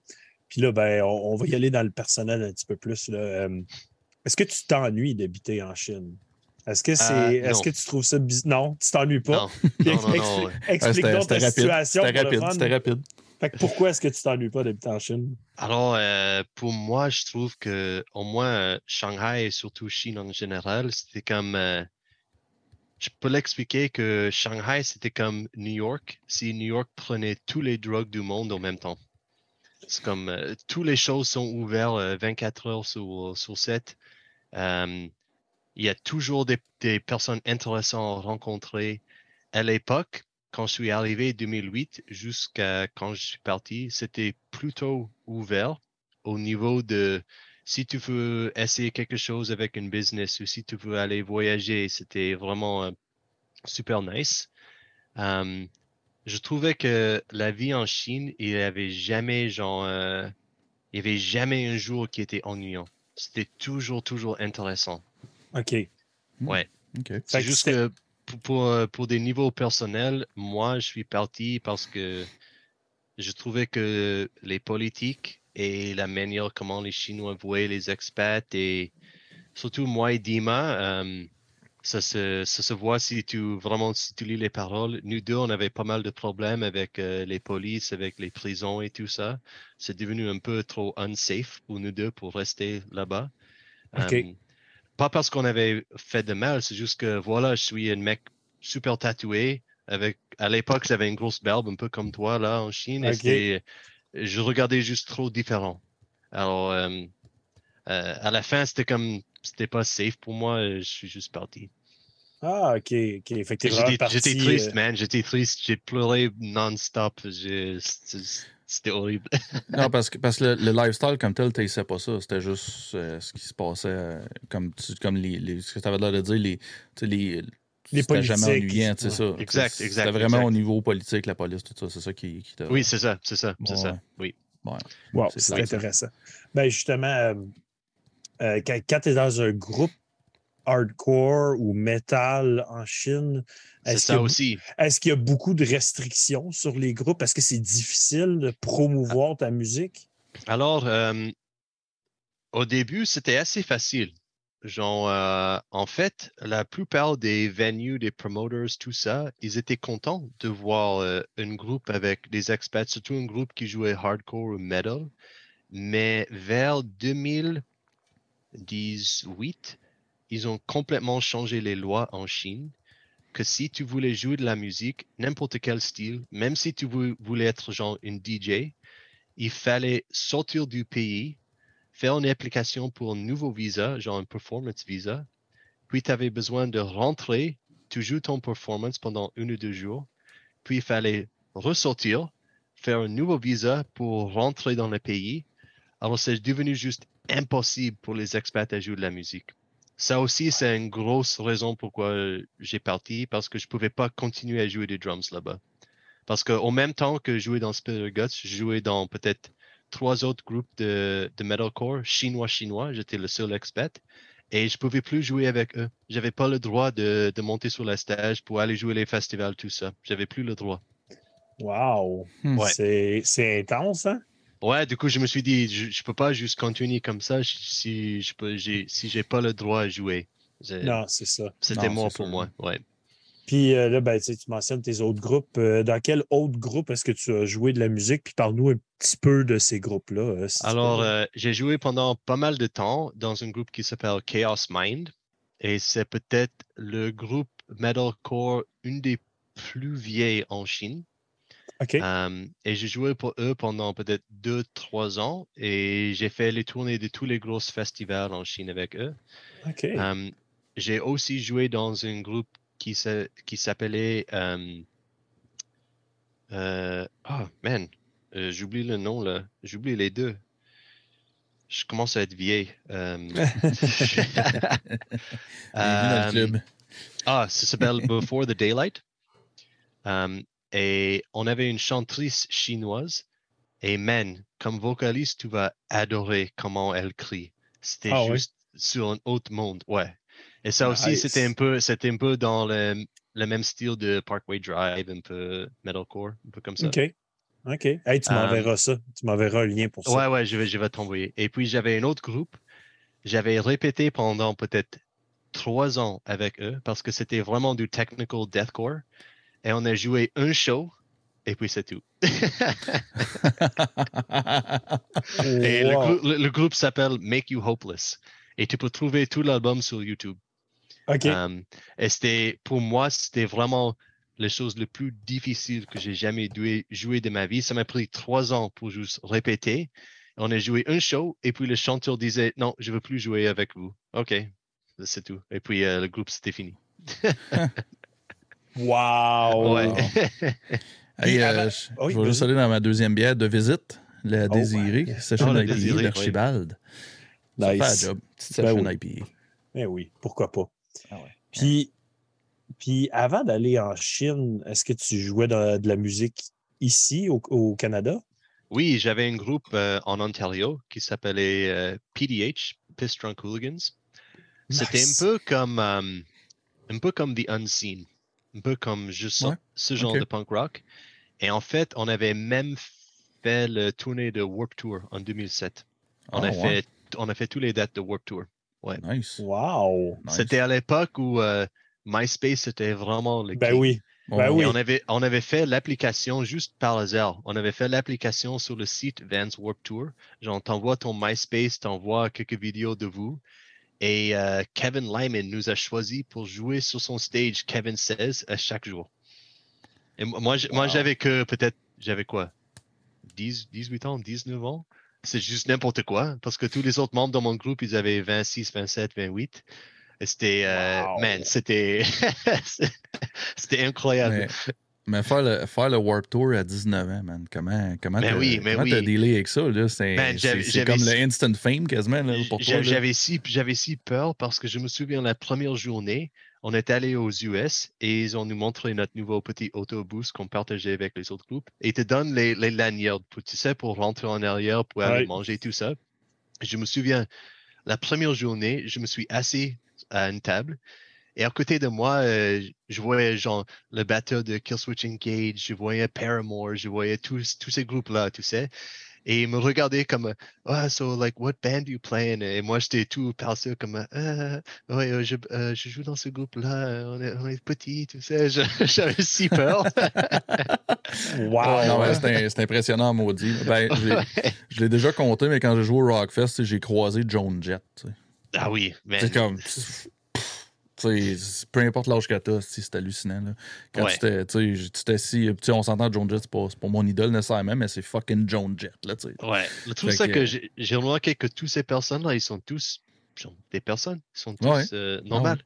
Puis là, ben, on, on va y aller dans le personnel un petit peu plus. là. Euh, Est-ce que tu t'ennuies d'habiter en Chine? Est-ce que c'est. Euh, Est-ce que tu trouves ça bizarre? Non, tu t'ennuies pas? Non, non, non, non, Expli- ouais. Ouais, Explique C'était donc c'était ta rapide. situation. C'était pour le rapide. C'était rapide. Fait que pourquoi est-ce que tu t'ennuies pas d'habiter en Chine? Alors, euh, pour moi, je trouve que au moins euh, Shanghai et surtout Chine en général, c'était comme. euh, je peux l'expliquer que Shanghai, c'était comme New York si New York prenait tous les drogues du monde en même temps. C'est comme euh, toutes les choses sont ouvertes euh, 24 heures sur, sur 7. Euh, il y a toujours des, des personnes intéressantes à rencontrer. À l'époque, quand je suis arrivé en 2008 jusqu'à quand je suis parti, c'était plutôt ouvert au niveau de si tu veux essayer quelque chose avec une business ou si tu veux aller voyager, c'était vraiment euh, super nice. Je trouvais que la vie en Chine, il n'y avait jamais genre, euh, il y avait jamais un jour qui était ennuyant. C'était toujours, toujours intéressant. OK. Ouais. C'est juste que pour, pour, euh, pour des niveaux personnels, moi, je suis parti parce que je trouvais que les politiques et la manière comment les Chinois voyaient les expats et surtout moi et Dima, euh, ça, se, ça se voit si tu vraiment si tu lis les paroles. Nous deux, on avait pas mal de problèmes avec euh, les polices, avec les prisons et tout ça. C'est devenu un peu trop unsafe pour nous deux pour rester là-bas. OK. Euh, pas parce qu'on avait fait de mal, c'est juste que voilà, je suis un mec super tatoué. Avec, à l'époque, j'avais une grosse barbe, un peu comme toi là en Chine. Et je regardais juste trop différent. Alors, euh, euh, à la fin, c'était comme, c'était pas safe pour moi. Je suis juste parti. Ah, OK, OK. J'étais triste, euh, man. J'étais triste. J'ai pleuré non-stop. C'était horrible. (laughs) Non, parce que, parce que le, le lifestyle comme tel, tu sais pas ça. C'était juste euh, ce qui se passait, euh, comme, tu- comme les, les- ce que tu avais l'air de dire, les, les, Les c'était jamais politiques, ennuyant, c'est ouais. ça. Exact, exact, C'était vraiment exact. au niveau politique, la police, tout ça. C'est ça qui, qui t'a. Oui, c'est ça, c'est ça, c'est Ouais, ça. ouais. Oui. Wow, C'est intéressant. Ben justement, euh, euh, quand, quand tu es dans un groupe hardcore ou metal en Chine, C'est est-ce qu'il y, ça a- aussi. est-ce qu'il y a beaucoup de restrictions sur les groupes? Est-ce que c'est difficile de promouvoir ta musique? Alors, euh, au début, c'était assez facile. Genre, euh, en fait, la plupart des venues, des promoters, tout ça, ils étaient contents de voir euh, un groupe avec des expats, surtout un groupe qui jouait hardcore ou metal. Mais vers 2018, ils ont complètement changé les lois en Chine. Que si tu voulais jouer de la musique, n'importe quel style, même si tu vou- voulais être genre une DJ, il fallait sortir du pays, faire une application pour un nouveau visa, genre un performance visa. Puis tu avais besoin de rentrer, tu joues ton performance pendant une ou deux jours. Puis il fallait ressortir, faire un nouveau visa pour rentrer dans le pays. Alors c'est devenu juste impossible pour les expats à jouer de la musique. Ça aussi, c'est une grosse raison pourquoi euh, j'ai parti, parce que je pouvais pas continuer à jouer des drums là-bas. Parce qu'au même temps que jouer dans Spirit Guts, je jouais dans peut-être trois autres groupes de, de metalcore chinois-chinois. J'étais le seul expat. Et je pouvais plus jouer avec eux. J'avais pas le droit de, de monter sur la stage pour aller jouer les festivals, tout ça. J'avais plus le droit. Wow! Hmm. Ouais. C'est intense, hein? Ouais, du coup, je me suis dit, je, je peux pas juste continuer comme ça si je peux, j'ai, si j'ai pas le droit à jouer. Non, c'est ça. C'était mort pour moi. Ouais. Puis euh, là, ben, tu mentionnes tes autres groupes. Euh, dans quel autre groupe est-ce que tu as joué de la musique? Puis parle-nous un petit peu de ces groupes-là. euh, si Alors, j'ai joué pendant pas mal de temps dans un groupe qui s'appelle Chaos Mind. Et c'est peut-être le groupe metalcore, une des plus vieilles en Chine. Et j'ai joué pour eux pendant peut-être deux, trois ans. Et j'ai fait les tournées de tous les gros festivals en Chine avec eux. OK. Euh, j'ai aussi joué dans un groupe qui s'a- qui s'appelait. euh, ah, man, euh, j'oublie le nom là. J'oublie les deux. Je commence à être vieille. (laughs) (laughs) Ah, ça s'appelle Before the Daylight. Um, et on avait une chantrice chinoise. Et man, comme vocaliste, tu vas adorer comment elle crie. C'était Ah juste sur un autre monde. Ouais. Et ça aussi, Nice. c'était un peu, c'était un peu dans le, le même style de Parkway Drive, un peu metalcore, un peu comme ça. OK. OK. Hey, tu m'enverras ça. Tu m'enverras un lien pour ça. Ouais, ouais, je vais, je vais t'envoyer. Et puis, j'avais un autre groupe. J'avais répété pendant peut-être trois ans avec eux parce que c'était vraiment du technical deathcore. Et on a joué un show et puis c'est tout. (laughs) Et le, Wow. grou- le- le groupe s'appelle Make You Hopeless. Et tu peux trouver tout l'album sur YouTube. OK. Um, et c'était, pour moi, c'était vraiment la chose le plus difficile que j'ai jamais dû jouer de ma vie. Ça m'a pris trois ans pour juste répéter. On a joué un show et puis le chanteur disait non, je veux plus jouer avec vous. OK, c'est tout. Et puis euh, le groupe c'était fini. (laughs) Wow. Ouais. (laughs) Hey, euh, avant- je, Oui, je vais juste aller dans ma deuxième bière de visite, la Oh, désirée, ouais. session Oh, la IPA désirée, d'Archibald. Ça la Nice. job. Petite Ben session oui. IPA. Eh oui, pourquoi pas. Ah ouais. Puis, puis avant d'aller en Chine, est-ce que tu jouais de, de la musique ici au, au Canada? Oui, j'avais un groupe euh, en Ontario qui s'appelait euh, PDH, Piss Drunk Hooligans. C'était Nice. un peu comme un peu comme The Unseen, un peu comme juste Ouais, ce genre de punk rock. Et en fait, on avait même fait le tournée de Warp Tour en 2007. On a ouais. fait on a fait tous les dates de Warp Tour. Nice. Wow! nice. C'était à l'époque où euh, MySpace était vraiment le Ben oui. Bon, ben oui. Et on avait, on avait fait l'application juste par hasard. On avait fait l'application sur le site Vans Warp Tour. Genre, t'envoies ton MySpace, t'envoies quelques vidéos de vous. Et euh, Kevin Lyman nous a choisi pour jouer sur son stage Kevin 16 à chaque jour. Et mo- moi, moi Wow. j'avais que peut-être, j'avais quoi? 10, 18 ans, 19 ans? C'est juste n'importe quoi. Parce que tous les autres membres de mon groupe, ils avaient 26, 27, 28. Et c'était, euh, Wow. man, c'était, (laughs) c'était incroyable. Mais, mais faire, le, faire le Warp Tour à 19 ans, man, comment comment t'as oui, comment oui. t'as dealé avec ça? là? C'est j'avais comme le instant fame quasiment là, pour toi. J'avais si, j'avais si peur parce que je me souviens la première journée, on est allé aux US et ils ont nous montré notre nouveau petit autobus qu'on partageait avec les autres groupes. Et ils te donnent les, les lanyards, pour, tu sais, pour rentrer en arrière, pour aller Ouais. manger, tout ça. Je me souviens, la première journée, je me suis assis à une table et à côté de moi, euh, je voyais genre le batteur de Killswitch Engage, je voyais Paramore, je voyais tous, tous ces groupes-là, tu sais. Et ils me regardaient comme, ah, so like, what band do you play in? Et moi, j'étais tout parti comme, ah, ouais, je, euh, je joue dans ce groupe-là, on est, on est petit, tu sais. Je- (laughs) J'avais si peur. (laughs) Wow! Non, ouais, c'est impressionnant, maudit. (laughs) Ben, je l'ai déjà compté, mais quand j'ai joué au Rockfest, j'ai croisé Joan Jett. tu sais. ah oui, mais C'est comme. Peu importe l'âge que t'as, si c'est hallucinant. Là. Quand Ouais. tu t'es- sais, on s'entend Joan Jett, c'est pas, pas mon idole nécessairement, mais c'est fucking Joan Jett. Là. Ouais, le truc c'est que- que j'ai remarqué que toutes ces personnes-là, ils sont tous sont des personnes, ils sont tous Ouais. euh, normales.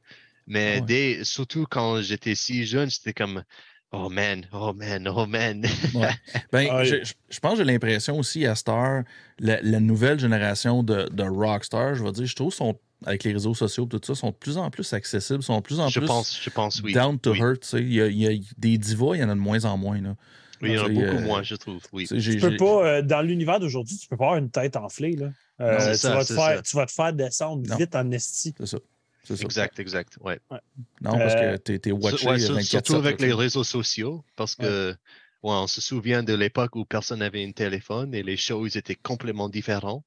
Mais Ah dès, surtout quand j'étais si jeune, j'étais comme oh man, oh man, oh man. Ouais. (laughs) Ben, Ah, je, je- pense que j'ai l'impression aussi à Star, la, la nouvelle génération de, de rockstars, je vais dire, je trouve, sont, avec les réseaux sociaux et tout ça, sont de plus en plus accessibles, sont de plus en je plus pense, je pense oui. down to oui. earth. tu sais. Il y, a, il y a des divas, il y en a de moins en moins. Là. Oui, il y en a beaucoup euh, moins, je trouve. Oui. Tu sais, j'ai- Tu peux pas, euh, dans l'univers d'aujourd'hui, tu peux pas avoir une tête enflée. Là. Euh, Non, tu, ça, vas te faire, ça. tu vas te faire descendre Non. vite en esti. C'est ça. C'est ça. Exact, exact. Ouais. Non, parce Euh, que t'es, t'es Sur- watché ouais, sur- 24 surtout avec les tu réseaux sociaux, parce que on se souvient de l'époque où personne n'avait un téléphone et les shows étaient complètement différents.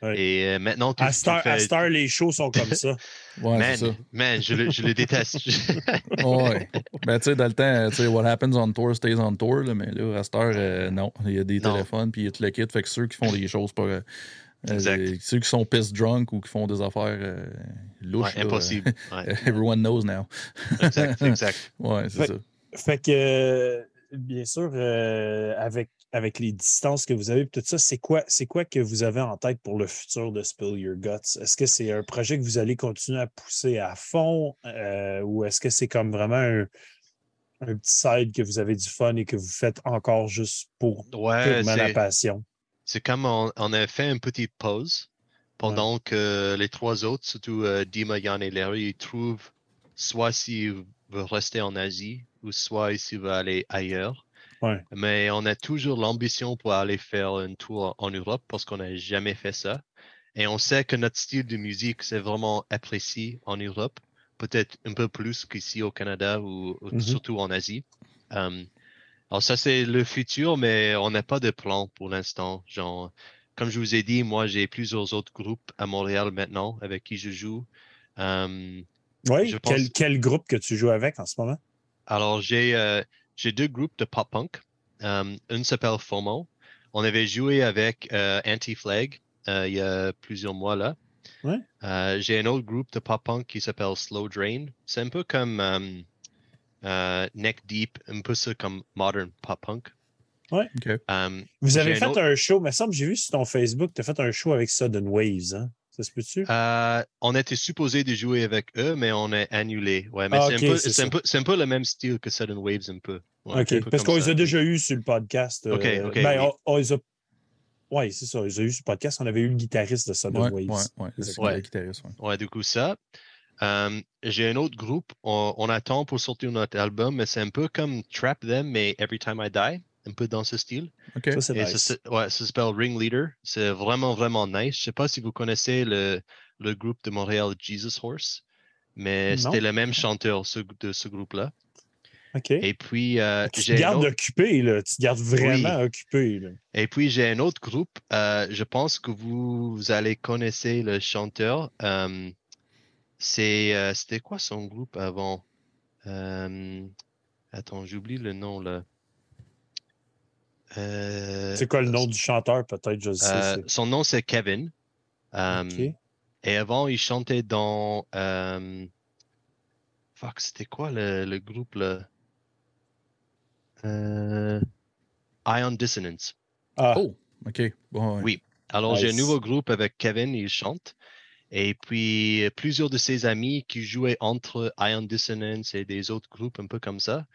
Ouais. Et euh, maintenant, À tu Star, à Star, les shows sont comme ça. (laughs) Ouais, c'est ça. man, man, je le, je le déteste. (laughs) Ouais. ben, tu sais, dans le temps, tu sais, what happens on tour stays on tour, là, mais là, à heure, euh, non. Il y a des Non. téléphones, puis il y a tout le kit. Fait que ceux qui font des choses pas. Euh, Exact. euh, ceux qui sont piss drunk ou qui font des affaires euh, louches. Ouais, impossible. euh, Ouais, (laughs) everyone knows now. exact, (laughs) exact. Ouais, c'est ça. Fait que, bien sûr, euh, avec, avec les distances que vous avez, et tout ça, c'est quoi, c'est quoi que vous avez en tête pour le futur de Spill Your Guts? Est-ce que c'est un projet que vous allez continuer à pousser à fond euh, ou est-ce que c'est comme vraiment un, un petit side que vous avez du fun et que vous faites encore juste pour Ouais, purement la passion? C'est comme on, on a fait une petite pause pendant que les trois autres, surtout euh, Dima, Yann et Larry, ils trouvent soit s'ils veulent rester en Asie ou soit s'ils veulent aller ailleurs. Ouais. Mais on a toujours l'ambition pour aller faire un tour en Europe parce qu'on n'a jamais fait ça. Et on sait que notre style de musique, c'est vraiment apprécié en Europe, peut-être un peu plus qu'ici au Canada ou, ou Mhm. surtout en Asie. Um, alors ça, c'est le futur, mais on n'a pas de plan pour l'instant. Genre, comme je vous ai dit, moi, j'ai plusieurs autres groupes à Montréal maintenant avec qui je joue. Um, Oui, Je quel, pense- quel groupe que tu joues avec en ce moment? alors, j'ai euh, deux groupes de pop-punk. Um, un s'appelle FOMO. On avait joué avec euh, Anti-Flag euh, il y a plusieurs mois là. Ouais. Euh, j'ai un autre groupe de pop-punk qui s'appelle Slow Drain. C'est un peu comme um, Neck Deep, un peu ça comme modern pop-punk. OK. Um, Vous avez un fait autre- un show, mais semble j'ai vu sur ton Facebook, tu as fait un show avec Sudden Waves, hein? Ça se peut-tu? Euh, on était supposé de jouer avec eux, mais on a annulé. Ouais, mais Ah, c'est un, peu- c'est c'est un ça. peu- c'est un peu le même style que Sudden Waves, un peu. Ouais, OK. un peu Parce qu'on ça. les a déjà eu sur le podcast. euh, OK, OK, ben, oui. on, on les a. Oui, c'est ça. On les a eu sur le podcast. On avait eu le guitariste de Sudden Ouais, Waves. ouais, ouais. C'est Ouais. le guitariste, ouais. Ouais, du coup, ça. Euh, J'ai un autre groupe. On, on attend pour sortir notre album, mais c'est un peu comme Trap Them, mais Every Time I Die, un peu dans ce style. OK. Ça, c'est nice. ça, ouais, ça s'appelle Ringleader. C'est vraiment, vraiment nice. Je sais pas si vous connaissez le, le groupe de Montréal Jesus Horse, mais Non. c'était le même chanteur ce- de ce groupe-là. OK. Et puis, euh, tu te gardes autre- occupé, là. Tu te gardes vraiment occupé, là. Et puis j'ai un autre groupe. euh, je pense que vous, vous allez connaître le chanteur. euh, c'est euh, c'était quoi son groupe avant? Euh, Attends, j'oublie le nom là. Euh, C'est quoi le nom du chanteur, peut-être, je sais. euh, son nom c'est Kevin. Euh, OK. Et avant il chantait dans. euh, fuck, c'était quoi le, le groupe là? Euh, Ion Dissonance. Ah, Oh, OK. Bon, ouais. Oui. Alors, j'ai un nouveau groupe avec Kevin, il chante. Et puis, euh, plusieurs de ses amis qui jouaient entre Ion Dissonance et des autres groupes un peu comme ça.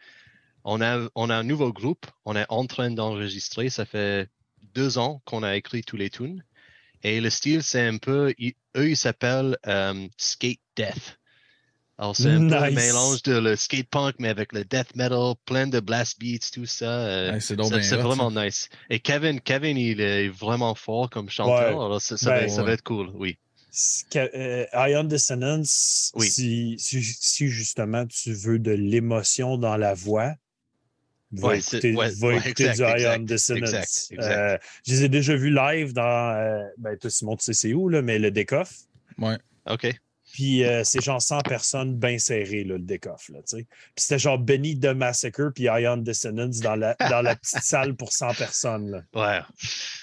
On a, on a un nouveau groupe, on est en train d'enregistrer. Ça fait deux ans qu'on a écrit tous les tunes. Et le style, c'est un peu, ils- eux, ils s'appellent euh, Skate Death. Alors, c'est un peu un Nice. mélange de le skate punk, mais avec le death metal, plein de blast beats, tout ça. euh, Ouais, c'est vraiment ça. nice. Et Kevin, Kevin, il est vraiment fort comme chanteur. Ouais. Alors ça, ça Ben, va, ça va ouais. être cool, oui. Euh, Ion Dissonance, Oui. si, si, si justement tu veux de l'émotion dans la voix, va Ouais, écouter, ouais, va ouais, écouter exact, du Ion Dissonance. exact, exact. Euh, je les ai déjà vus live dans, euh, ben toi Simon, tu sais c'est où, là, mais le Décoff. Ouais. OK. Puis euh, c'est genre 100 personnes bien serrées, là, le décoff. Là, puis c'était genre Benny the Massacre puis Ion Dissonance dans la, dans la petite (laughs) salle pour 100 personnes. Là. Ouais.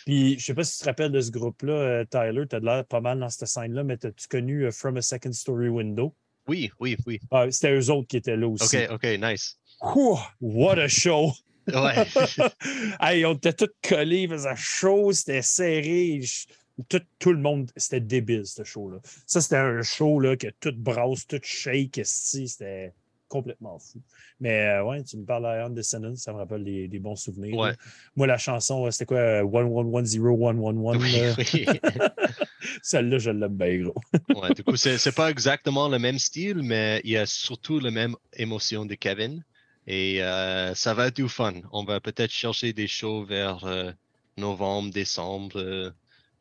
Puis je sais pas si tu te rappelles de ce groupe-là, euh, Tyler, tu as l'air pas mal dans cette scène-là, mais t'as-tu connu euh, From a Second Story Window? Oui, oui, oui. Ah, c'était eux autres qui étaient là aussi. OK, OK, nice. Ouh, what a show! Ouais. (laughs) hey, on était tous collés, il faisait chaud, c'était serré. Je- Tout, tout le monde, c'était débile, ce show-là. Ça, c'était un show là, que tout brasse, tout shake, c'était complètement fou. Mais euh, ouais, tu me parles d'Iron Dissonance, ça me rappelle des, des bons souvenirs. Ouais. Moi, la chanson, euh, c'était quoi? euh, 1110111. oui, là? oui. (laughs) (laughs) Celle-là, je l'aime bien gros. (laughs) Ouais, du coup, c'est c'est pas exactement le même style, mais il y a surtout la même émotion de Kevin. Et euh, ça va être du fun. On va peut-être chercher des shows vers euh, novembre, décembre, euh,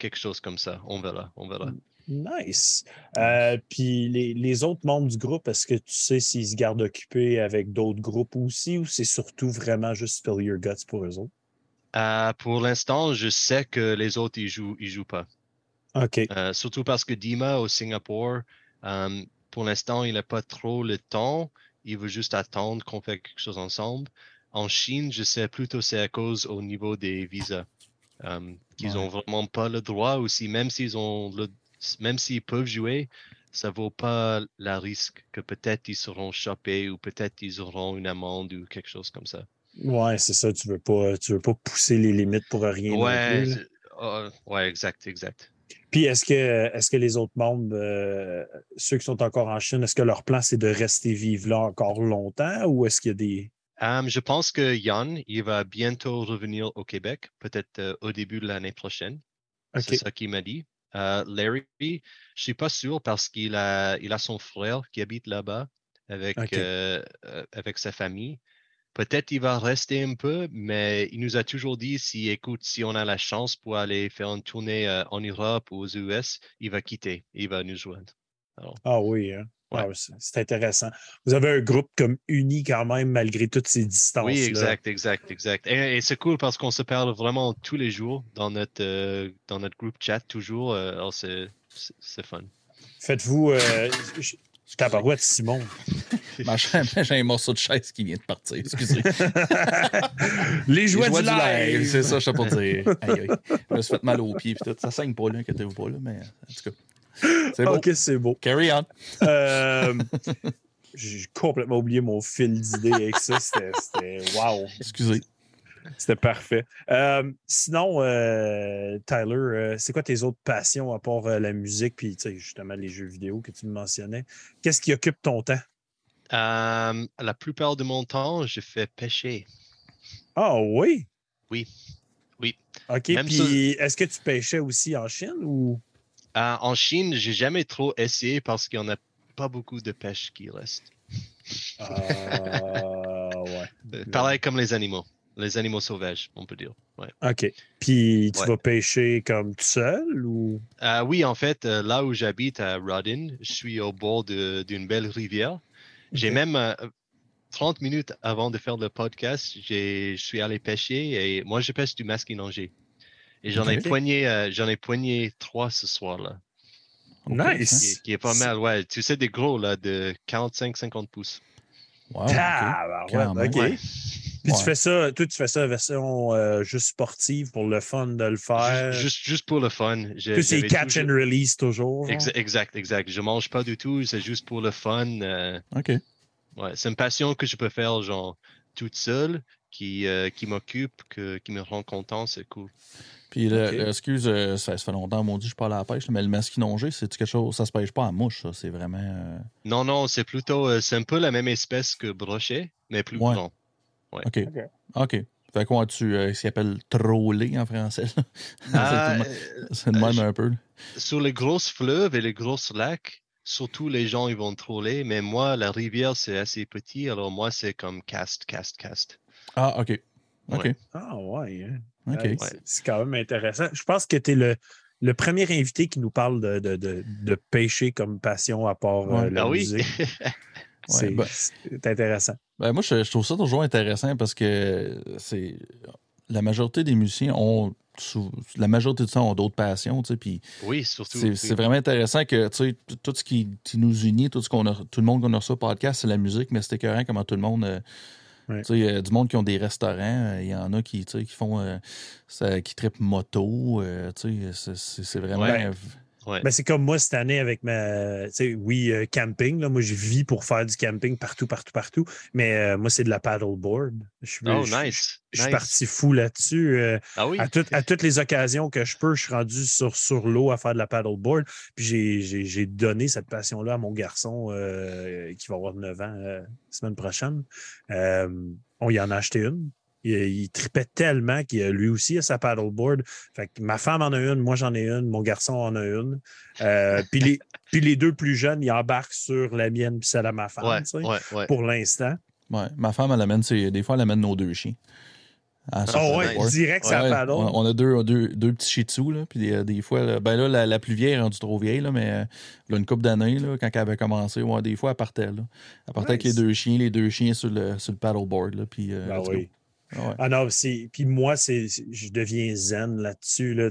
quelque chose comme ça. On verra, on verra. Nice. Euh, puis les, les, autres membres du groupe, est-ce que tu sais s'ils se gardent occupés avec d'autres groupes aussi ou c'est surtout vraiment juste Spill Your Guts pour eux autres? Euh, pour l'instant, je sais que les autres, ils jouent, ils jouent pas. OK. Euh, surtout parce que Dima au Singapour, pour l'instant, il n'a pas trop le temps. Il veut juste attendre qu'on fasse quelque chose ensemble. En Chine, je sais plutôt c'est à cause au niveau des visas. Qu'ils n'ont vraiment pas le droit aussi, même s'ils ont le, même s'ils peuvent jouer, ça vaut pas la risque que peut-être ils seront chopés ou peut-être ils auront une amende ou quelque chose comme ça. Ouais, c'est ça. Tu veux pas, tu veux pas pousser les limites pour rien. Ouais, ah, ouais, exact, exact. Puis est-ce que, est-ce que les autres membres, euh, ceux qui sont encore en Chine, est-ce que leur plan c'est de rester vivre là encore longtemps ou est-ce qu'il y a des. Je pense que Yann, il va bientôt revenir au Québec, peut-être euh, au début de l'année prochaine. C'est ça qu'il m'a dit. Euh, Larry, je suis pas sûr parce qu'il a, il a son frère qui habite là-bas avec, euh, euh, avec sa famille. Peut-être il va rester un peu, mais il nous a toujours dit si écoute, si on a la chance pour aller faire une tournée en Europe ou aux US, il va quitter, il va nous joindre. ah oui, hein? Ah c'est intéressant. Vous avez un groupe comme uni quand même, malgré toutes ces distances. Oui, exact, exact, exact. Et, c'est cool parce qu'on se parle vraiment tous les jours dans notre, euh, dans notre groupe chat, toujours. Euh, alors, c'est fun. Faites-vous. Euh, Tabarouette, Simon. (laughs) J'ai un morceau de chaise qui vient de partir, excusez. (laughs) Les jouets, du, live. C'est ça, je sais pas dire. (laughs) Aïe, aïe. Je me suis fait mal aux pieds. Tout. Ça saigne pas, là, inquiétez-vous pas, là, mais en tout cas. C'est beau. OK, c'est beau. Carry on. Euh, j'ai complètement oublié mon fil d'idée avec ça. C'était wow. Excusez. C'était parfait. Euh, sinon, euh, Tyler, c'est quoi tes autres passions à part la musique puis justement les jeux vidéo que tu me mentionnais? Qu'est-ce qui occupe ton temps? la plupart de mon temps, je fais pêcher. Ah oui? Oui. Oui. OK. Puis est-ce que tu pêchais aussi en Chine ou? Euh, en Chine, j'ai jamais trop essayé parce qu'il n'y en a pas beaucoup de pêche qui reste. Ah, (laughs) ouais. Euh, pareil comme les animaux. Les animaux sauvages, on peut dire. OK. Puis tu vas pêcher comme tout seul ou? Euh, oui, en fait, là où j'habite à Rodin, je suis au bord d'une belle rivière. J'ai même 30 minutes avant de faire le podcast, je suis allé pêcher et moi je pêche du masquinongé. Et j'en ai poigné, euh, j'en ai poigné trois ce soir-là. Nice. Qui, est pas mal, ouais. Tu sais, des gros, là, de 45-50 pouces. Wow. Ah, ouais, ok. Puis tu fais ça, toi, tu fais ça version euh, juste sportive pour le fun de le faire. Juste, juste, pour le fun. Puis c'est catch and release toujours. exact, exact. Je mange pas du tout, c'est juste pour le fun. Euh, OK. Ouais, c'est une passion que je peux faire, genre, toute seule, qui, qui m'occupe, qui me rend content, c'est cool. Puis, excuse, euh, ça, fait longtemps, mon Dieu, je parle à la pêche, mais le masquinongé, c'est quelque chose, ça se pêche pas à mouche, ça, c'est vraiment. Euh, non, non, c'est plutôt, euh, c'est un peu la même espèce que brochet, mais plus grand. Ouais. OK. OK. Fait quoi, tu, s'y appelle troller en français? (laughs) Ah, c'est le même un peu. Sur les grosses fleuves et les grosses lacs, surtout les gens, ils vont troller, mais moi, la rivière, c'est assez petit, alors moi, c'est comme cast, cast, cast. Ah, OK. OK. Ah, ouais. Hein. C'est quand même intéressant. Je pense que tu es le, le, premier invité qui nous parle de, de, de, pêcher comme passion à part euh, la ah musique. (laughs) Ben c'est intéressant. Ben moi, je, trouve ça toujours intéressant parce que c'est la majorité des musiciens ont la majorité du temps ont d'autres passions, tu sais, oui, surtout. C'est vraiment intéressant que, tu sais, tout ce qui, nous unit, tout ce qu'on a, tout le monde qu'on a reçu au podcast, c'est la musique, mais c'était écœurant comment tout le monde euh, il y a du monde qui ont des restaurants, euh, il y en a qui, qui font euh, ça, qui trippent moto. Euh, c'est vraiment. Ben, c'est comme moi cette année avec ma. Oui, camping. Là, moi, je vis pour faire du camping partout, partout, partout. Mais moi, c'est de la paddleboard. Je, oh, nice. Je, suis parti fou là-dessus. ah oui? à, à, toutes les occasions que je peux, je suis rendu sur, sur l'eau à faire de la paddleboard. Puis j'ai donné cette passion-là à mon garçon qui va avoir 9 ans la semaine prochaine. on y en a acheté une. Il, tripait tellement qu'il lui aussi a sa paddleboard. Fait que ma femme en a une, moi j'en ai une, mon garçon en a une. Euh, puis, les, (laughs) puis les deux plus jeunes, ils embarquent sur la mienne puis celle à ma femme, pour l'instant. Ouais, ma femme, elle amène, des fois, elle amène nos deux chiens. Ah, sur ouais, direct la Ouais, paddle. On a deux, deux, deux petits shih tzus, là, puis des, des fois, là, ben là, la, la plus vieille est rendue trop vieille, là, mais euh, là, une couple d'années, là, quand elle avait commencé, ouais, des fois, elle partait. Là. Elle partait avec les deux chiens, les deux chiens sur le, sur le paddleboard. Là, puis, euh, Ben let's go. oui. Ah ouais. Ah non, c'est. Puis moi, c'est. Je deviens zen là-dessus. Là,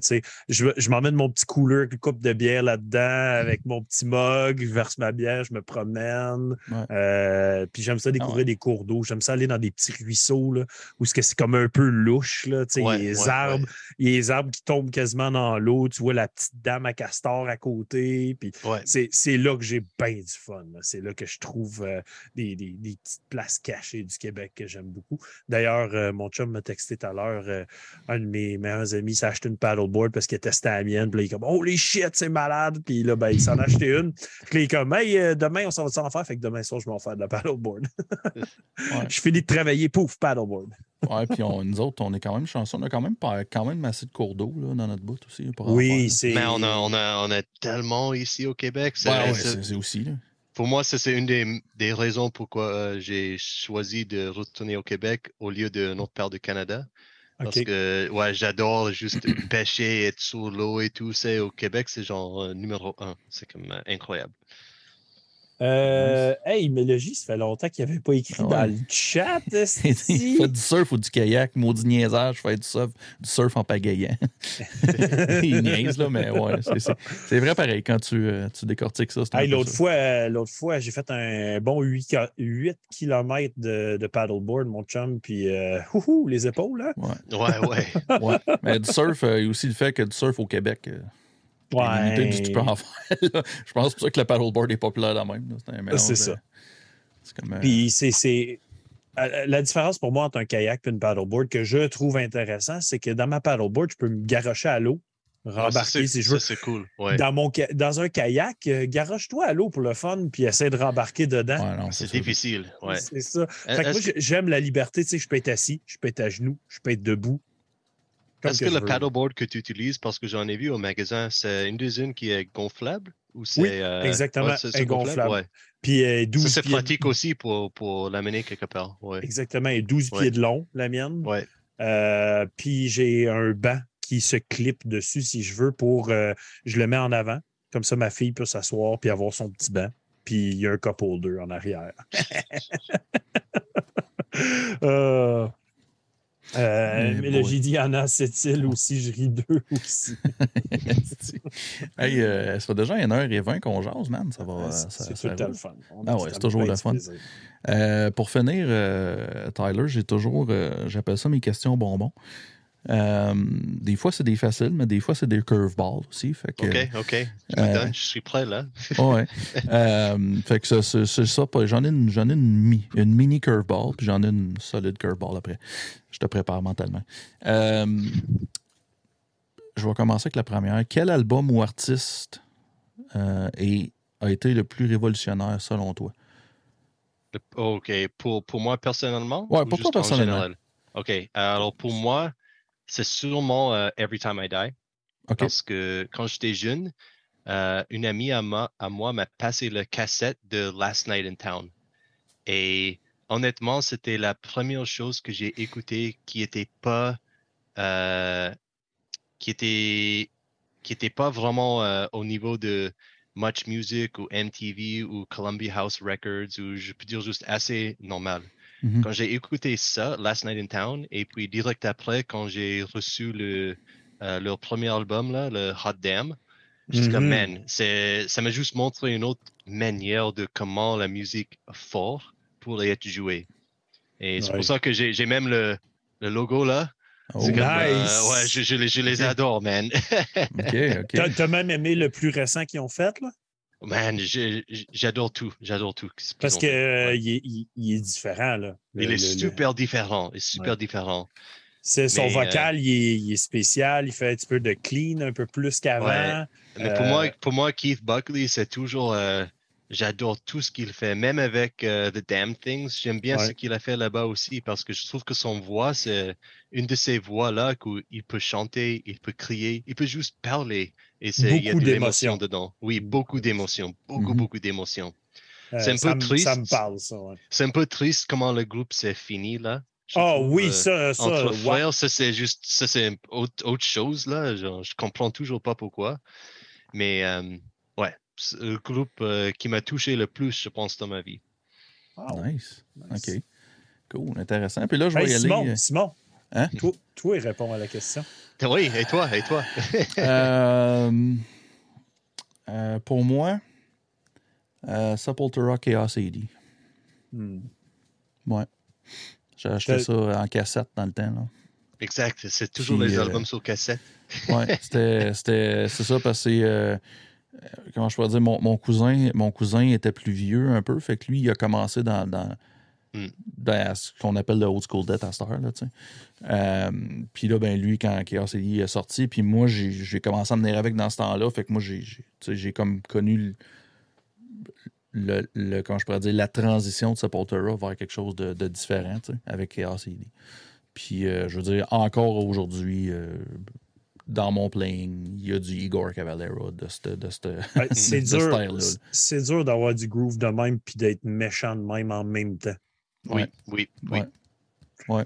je je m'emmène mon petit avec une coupe de bière là-dedans, avec mon petit mug, je verse ma bière, je me promène. Ouais. Euh, puis j'aime ça découvrir ouais. des cours d'eau. J'aime ça aller dans des petits ruisseaux là, où c'est que c'est comme un peu louche. Là, les arbres, les arbres qui tombent quasiment dans l'eau. Tu vois la petite dame à castor à côté. Puis c'est c'est là que j'ai bien du fun. C'est là que je trouve euh, des, des- des petites places cachées du Québec que j'aime beaucoup. D'ailleurs, euh, mon chum m'a texté tout à l'heure. euh, un de mes meilleurs amis s'est acheté une paddleboard parce qu'il a testé la mienne. Puis là, il est comme Oh les shit, c'est malade. Puis là, ben, il s'en a acheté une. Puis là, il est comme Hey, euh, demain, on s'en va s'en faire? Fait que demain soir, je vais en faire de la paddleboard. (laughs) je finis de travailler, pouf, paddleboard. Ouais, puis on- nous autres, on est quand même chanceux. On a quand même, pas, quand même assez de cours d'eau là, dans notre bout aussi. pour Oui, c'est. Mais on a, on, a, on a tellement ici au Québec. c'est- Ouais, c'est aussi. Là. Pour moi, ça, c'est une des, des raisons pourquoi euh, j'ai choisi de retourner au Québec au lieu de notre part du Canada. Parce OK. que ouais, j'adore juste pêcher, être sur l'eau et tout. C'est au Québec, c'est genre euh, numéro un. C'est comme euh, incroyable. Euh, hey, Mélodie, ça fait longtemps qu'il n'avait pas écrit ouais. dans le chat. (laughs) Il fait du surf ou du kayak, maudit niaisage, je fais du surf, du surf en pagayant. (laughs) Il niaise, là, mais ouais, c'est- vrai pareil quand tu, euh, tu décortiques ça. Hey, l'autre fois, euh, l'autre fois, j'ai fait un bon 8, km de, de paddleboard, mon chum, puis euh, houhou, les épaules, hein? Ouais, ouais. Ouais. (laughs) Mais du surf, euh, il y a aussi le fait que du surf au Québec, euh, limité de ce que tu peux en faire. là. Je pense pour ça que le paddleboard est populaire là même. C'est. C'est ça. euh, C'est comme. euh, Puis c'est- c'est. euh, La différence pour moi entre un kayak et une paddleboard que je trouve intéressant, c'est que dans ma paddleboard, je peux me garrocher à l'eau, Ouais, ça, rembarquer c'est- si je ça, veux. c'est cool. Ouais. Dans, mon, dans un kayak, euh, garoche-toi à l'eau pour le fun, puis essaie de rembarquer dedans. ouais, non, C'est difficile. Ouais. C'est ça. Fait que moi, j'aime la liberté. Tu sais, je peux être assis, je peux être à genoux, je peux être debout. Est-ce que le paddleboard que tu utilises, parce que j'en ai vu au magasin, c'est une des unes qui est gonflable ou c'est Oui, euh, exactement, ouais, c'est- c'est est gonflable? Ouais. Puis euh, 12 Ça, c'est pieds- pratique aussi pour, pour l'amener quelque part. Ouais. Exactement, et 12 Ouais. pieds de long, la mienne. Euh, puis j'ai un banc qui se clip dessus si je veux pour. euh, je le mets en avant. Comme ça, ma fille peut s'asseoir puis avoir son petit banc. Puis il y a un cup holder en arrière. (laughs) euh, euh, mais dit, il y en a cette île aussi, je ris d'eux (laughs) aussi. (laughs) hey, euh, ça fait déjà 1h20 qu'on jase, man. Ça va. euh, c'est tout le le fun. Ah ouais, c'est toujours le fun. Euh, pour finir, Tyler, j'ai toujours, j'appelle ça mes questions bonbons. Euh, des fois, c'est des faciles, mais des fois, c'est des curveballs aussi. Fait que, OK, OK. Tu Euh, donnes, je suis prêt là. (laughs) ouais. Euh, fait que ça, c'est ça. pas- J'en ai, une, ai une, mi- une mini curveball, puis j'en ai une solide curveball après. Je te prépare mentalement. Je vais commencer avec la première. Quel album ou artiste est- a été le plus révolutionnaire selon toi? OK. Pour, pour moi personnellement? Ouais, ou pour toi juste en personnellement? OK. Alors pour moi, c'est sûrement euh, Every Time I Die. Parce que quand j'étais jeune, euh, une amie à moi, à moi m'a passé le cassette de Last Night in Town. Et honnêtement, c'était la première chose que j'ai écoutée qui était pas euh, qui était qui était pas vraiment euh, au niveau de Much Music ou MTV ou Columbia House Records ou je peux dire juste assez normal. Mhm. Quand j'ai écouté ça, Last Night in Town, et puis direct après, quand j'ai reçu le, euh, leur premier album, là, le Hot Damn, j'étais comme, Mhm. man, c'est, ça m'a juste montré une autre manière de comment la musique fort pourrait être jouée. Et c'est Ouais. pour ça que j'ai, même le, le logo là. Oh, euh, nice. ouais, je, je les, je adore, man. (laughs) OK, OK. T'as même aimé le plus récent qu'ils ont fait, là? Man, j'adore tout. J'adore tout. Parce qu'il est, il, il est différent, là. Le- Il est le- le- super différent. Il est super Ouais. différent. c'est son mais, euh, vocal, il, est, il est spécial, il fait un petit peu de clean, un peu plus qu'avant. Ouais. Mais pour, Euh, moi, pour moi, Keith Buckley, c'est toujours. Euh, J'adore tout ce qu'il fait, même avec euh, The Damn Things. J'aime bien Ouais. ce qu'il a fait là-bas aussi parce que je trouve que son voix, c'est une de ces voix-là qu'il peut chanter, il peut crier, il peut juste parler. Et c'est, il y a Beaucoup de d'émotions. l'émotion dedans. Oui, beaucoup d'émotions. Beaucoup, Mhm. beaucoup d'émotions. Euh, c'est un ça peu triste. Ça me parle, ça. ouais. C'est un peu triste comment le groupe s'est fini là. Ah oui, ça, ça. Entre frères, ça c'est juste, ça c'est autre, autre chose là. Genre, je comprends toujours pas pourquoi. Mais euh, ouais, le groupe euh, qui m'a touché le plus, je pense, dans ma vie. Wow. Nice. Nice. OK. Cool, intéressant. Puis là, je vais y Simon, aller. Simon, Hein? toi, toi, il répond à la question. Oui, et toi, et toi? (laughs) Euh, euh, pour moi, euh, Sepultura Chaos AD. Hmm. Ouais. J'ai acheté ça en cassette dans le temps. Là. exact, c'est toujours Puis, les euh, albums sur cassette. Ouais, c'était, c'était, c'est ça parce que euh, euh, comment je pourrais dire, mon, mon cousin, mon cousin était plus vieux un peu, fait que lui, il a commencé dans, dans, Hmm. dans ce qu'on appelle le old school death à cette heure, là, tu sais. Euh, puis là, ben lui, quand AD est sorti, puis moi, j'ai, commencé à venir avec dans ce temps-là, fait que moi, j'ai, comme connu le, le, le- comment je pourrais dire, la transition de Sepultura vers quelque chose de, de différent, tu sais, avec AD. Puis, euh, je veux dire, encore aujourd'hui, euh, dans mon playing, il y a du Igor Cavalera de ce de cette- Ouais, c'est (laughs) ce dur, style-là. c'est dur d'avoir du groove de même puis d'être méchant de même en même temps. Oui, oui, oui. Ouais.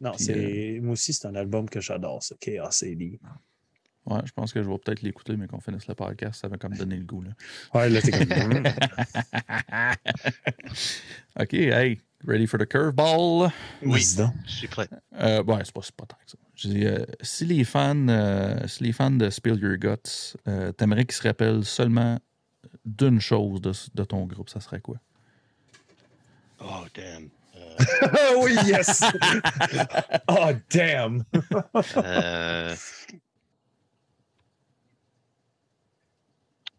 Non, c'est moi aussi, c'est un album que j'adore, ça, Chaos AD. Ouais, je pense que je vais peut-être l'écouter, mais qu'on finisse le podcast, ça va comme donner le goût. Là. Ouais, là, t'es comme. (laughs) hmm. (laughs) OK, hey, ready for the curveball? Oui. Je suis prêt. Euh, ouais, c'est pas, pas tant que ça. Je dis, euh, si, les fans, euh, si les fans de Spill Your Guts euh, t'aimeraient qu'ils se rappellent seulement d'une chose de, de ton groupe, ça serait quoi? Oh, damn. (laughs) Oui, yes! (laughs) oh, damn! euh,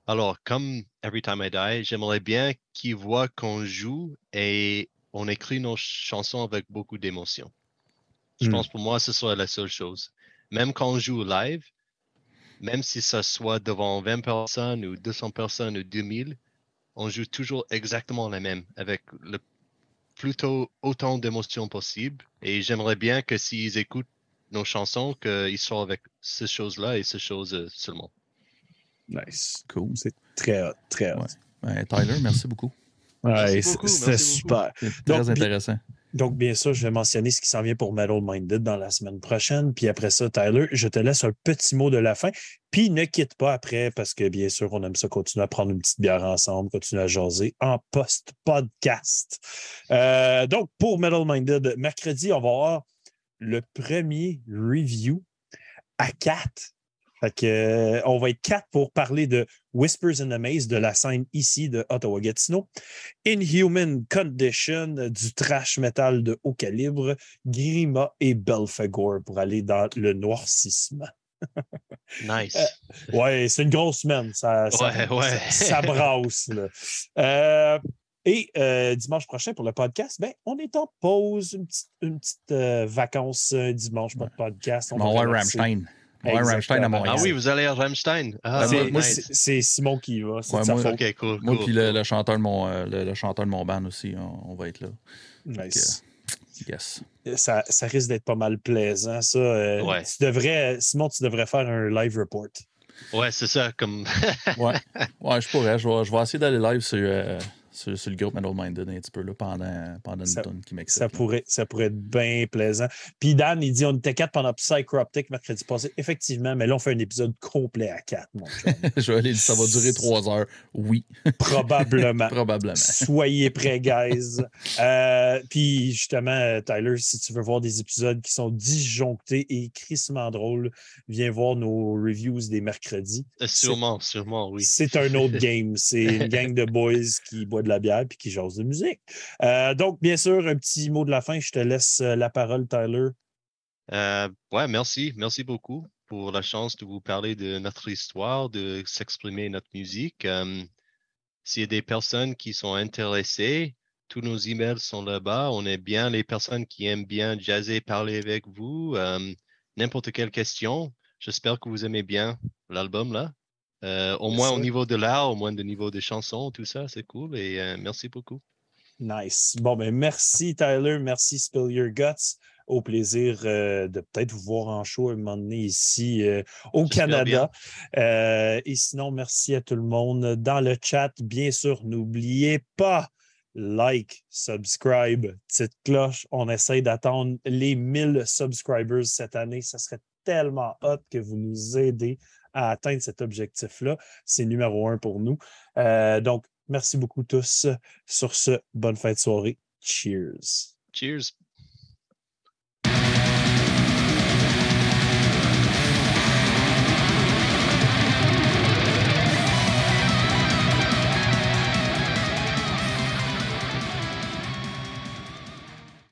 Alors, comme Every Time I Die, j'aimerais bien qu'ils voient qu'on joue et on écrit nos chansons avec beaucoup d'émotion. Je Hmm. pense pour moi, ce serait la seule chose. Même quand on joue live, même si ça soit devant 20 personnes ou 200 personnes ou 2000, on joue toujours exactement la même, avec le plutôt autant d'émotions possible. Et j'aimerais bien que s'ils écoutent nos chansons, qu'ils soient avec ces choses-là et ces choses euh, seulement. Nice. Cool. C'est très hot, très hot. Ouais. Tyler, merci beaucoup. Ouais, c'était super. Donc, très intéressant. Donc, bien sûr, je vais mentionner ce qui s'en vient pour Metal Minded dans la semaine prochaine. Puis après ça, Tyler, je te laisse un petit mot de la fin. Puis ne quitte pas après parce que, bien sûr, on aime ça continuer à prendre une petite bière ensemble, continuer à jaser en post-podcast. Euh, donc, pour Metal Minded, mercredi, on va avoir le premier review à 4. Fait que, euh, on va être quatre pour parler de Whispers in the Maze, de la scène ici de Ottawa-Gatineau. Inhuman Condition, du trash metal de haut calibre, Grima et Belfagor pour aller dans le noircissement. Nice. Euh, Ouais, c'est une grosse semaine. Ça, ça, Ouais, ouais. ça- ça brasse. là. Euh, et euh, dimanche prochain pour le podcast, ben, on est en pause, une petite, une petite euh, vacance un dimanche, pas de podcast. On On va voir. Rammstein. Voir Rammstein à. Montréal. ah oui, vous allez à Rammstein. Ah, C'est- nice. Simon qui y va. C'est Ouais, sa moi- faute. Cool. Moi cool, puis le, cool. le chanteur de mon, euh, le, le chanteur de mon band aussi, on, on va être là. Nice. Yes. ça, ça risque d'être pas mal plaisant, ça. Euh, Ouais. Tu devrais, Simon, tu devrais faire un live report. Ouais, c'est ça. Comme... Ouais. (laughs) ouais, je pourrais. Je vais, je vais essayer d'aller live sur, euh, sur, sur le groupe Metal Minded un petit peu là, pendant, pendant une tonne qui m'excite. Ça là. pourrait, ça pourrait être bien plaisant. Puis Dan, il dit on était quatre pendant Psychroptic mercredi passé. Effectivement, mais là, on fait un épisode complet à quatre, mon (laughs) je vais aller, ça va durer trois heures. Oui, (laughs) Probablement. probablement. Soyez prêts, guys. (laughs) Euh, puis justement, Tyler, si tu veux voir des épisodes qui sont disjonctés et crissement drôles, viens voir nos reviews des mercredis. Euh, sûrement, sûrement, oui. C'est un autre game. C'est une gang de boys qui boit de la bière puis qui jasent de musique. Euh, donc, bien sûr, un petit mot de la fin. Je te laisse euh, la parole, Tyler. Euh, ouais, merci. Merci beaucoup pour la chance de vous parler de notre histoire, de s'exprimer notre musique. S'il y a des personnes qui sont intéressées, tous nos emails sont là-bas. On est bien les personnes qui aiment bien jazzer, parler avec vous. N'importe quelle question. J'espère que vous aimez bien l'album là. Euh, au moins au niveau de l'art, au moins au niveau des chansons, tout ça, c'est cool. Et euh, merci beaucoup. Nice. Bon, ben merci, Tyler. Merci, Spill Your Guts. Au plaisir euh, de peut-être vous voir en show à un moment donné ici au Canada. Et sinon, merci à tout le monde dans le chat. Bien sûr, n'oubliez pas like, subscribe, petite cloche. On essaye d'attendre les 1000 subscribers cette année. Ça serait tellement hot que vous nous aidez à atteindre cet objectif-là. C'est numéro un pour nous. Euh, donc, merci beaucoup tous. Sur ce, bonne fin de soirée. Cheers. Cheers.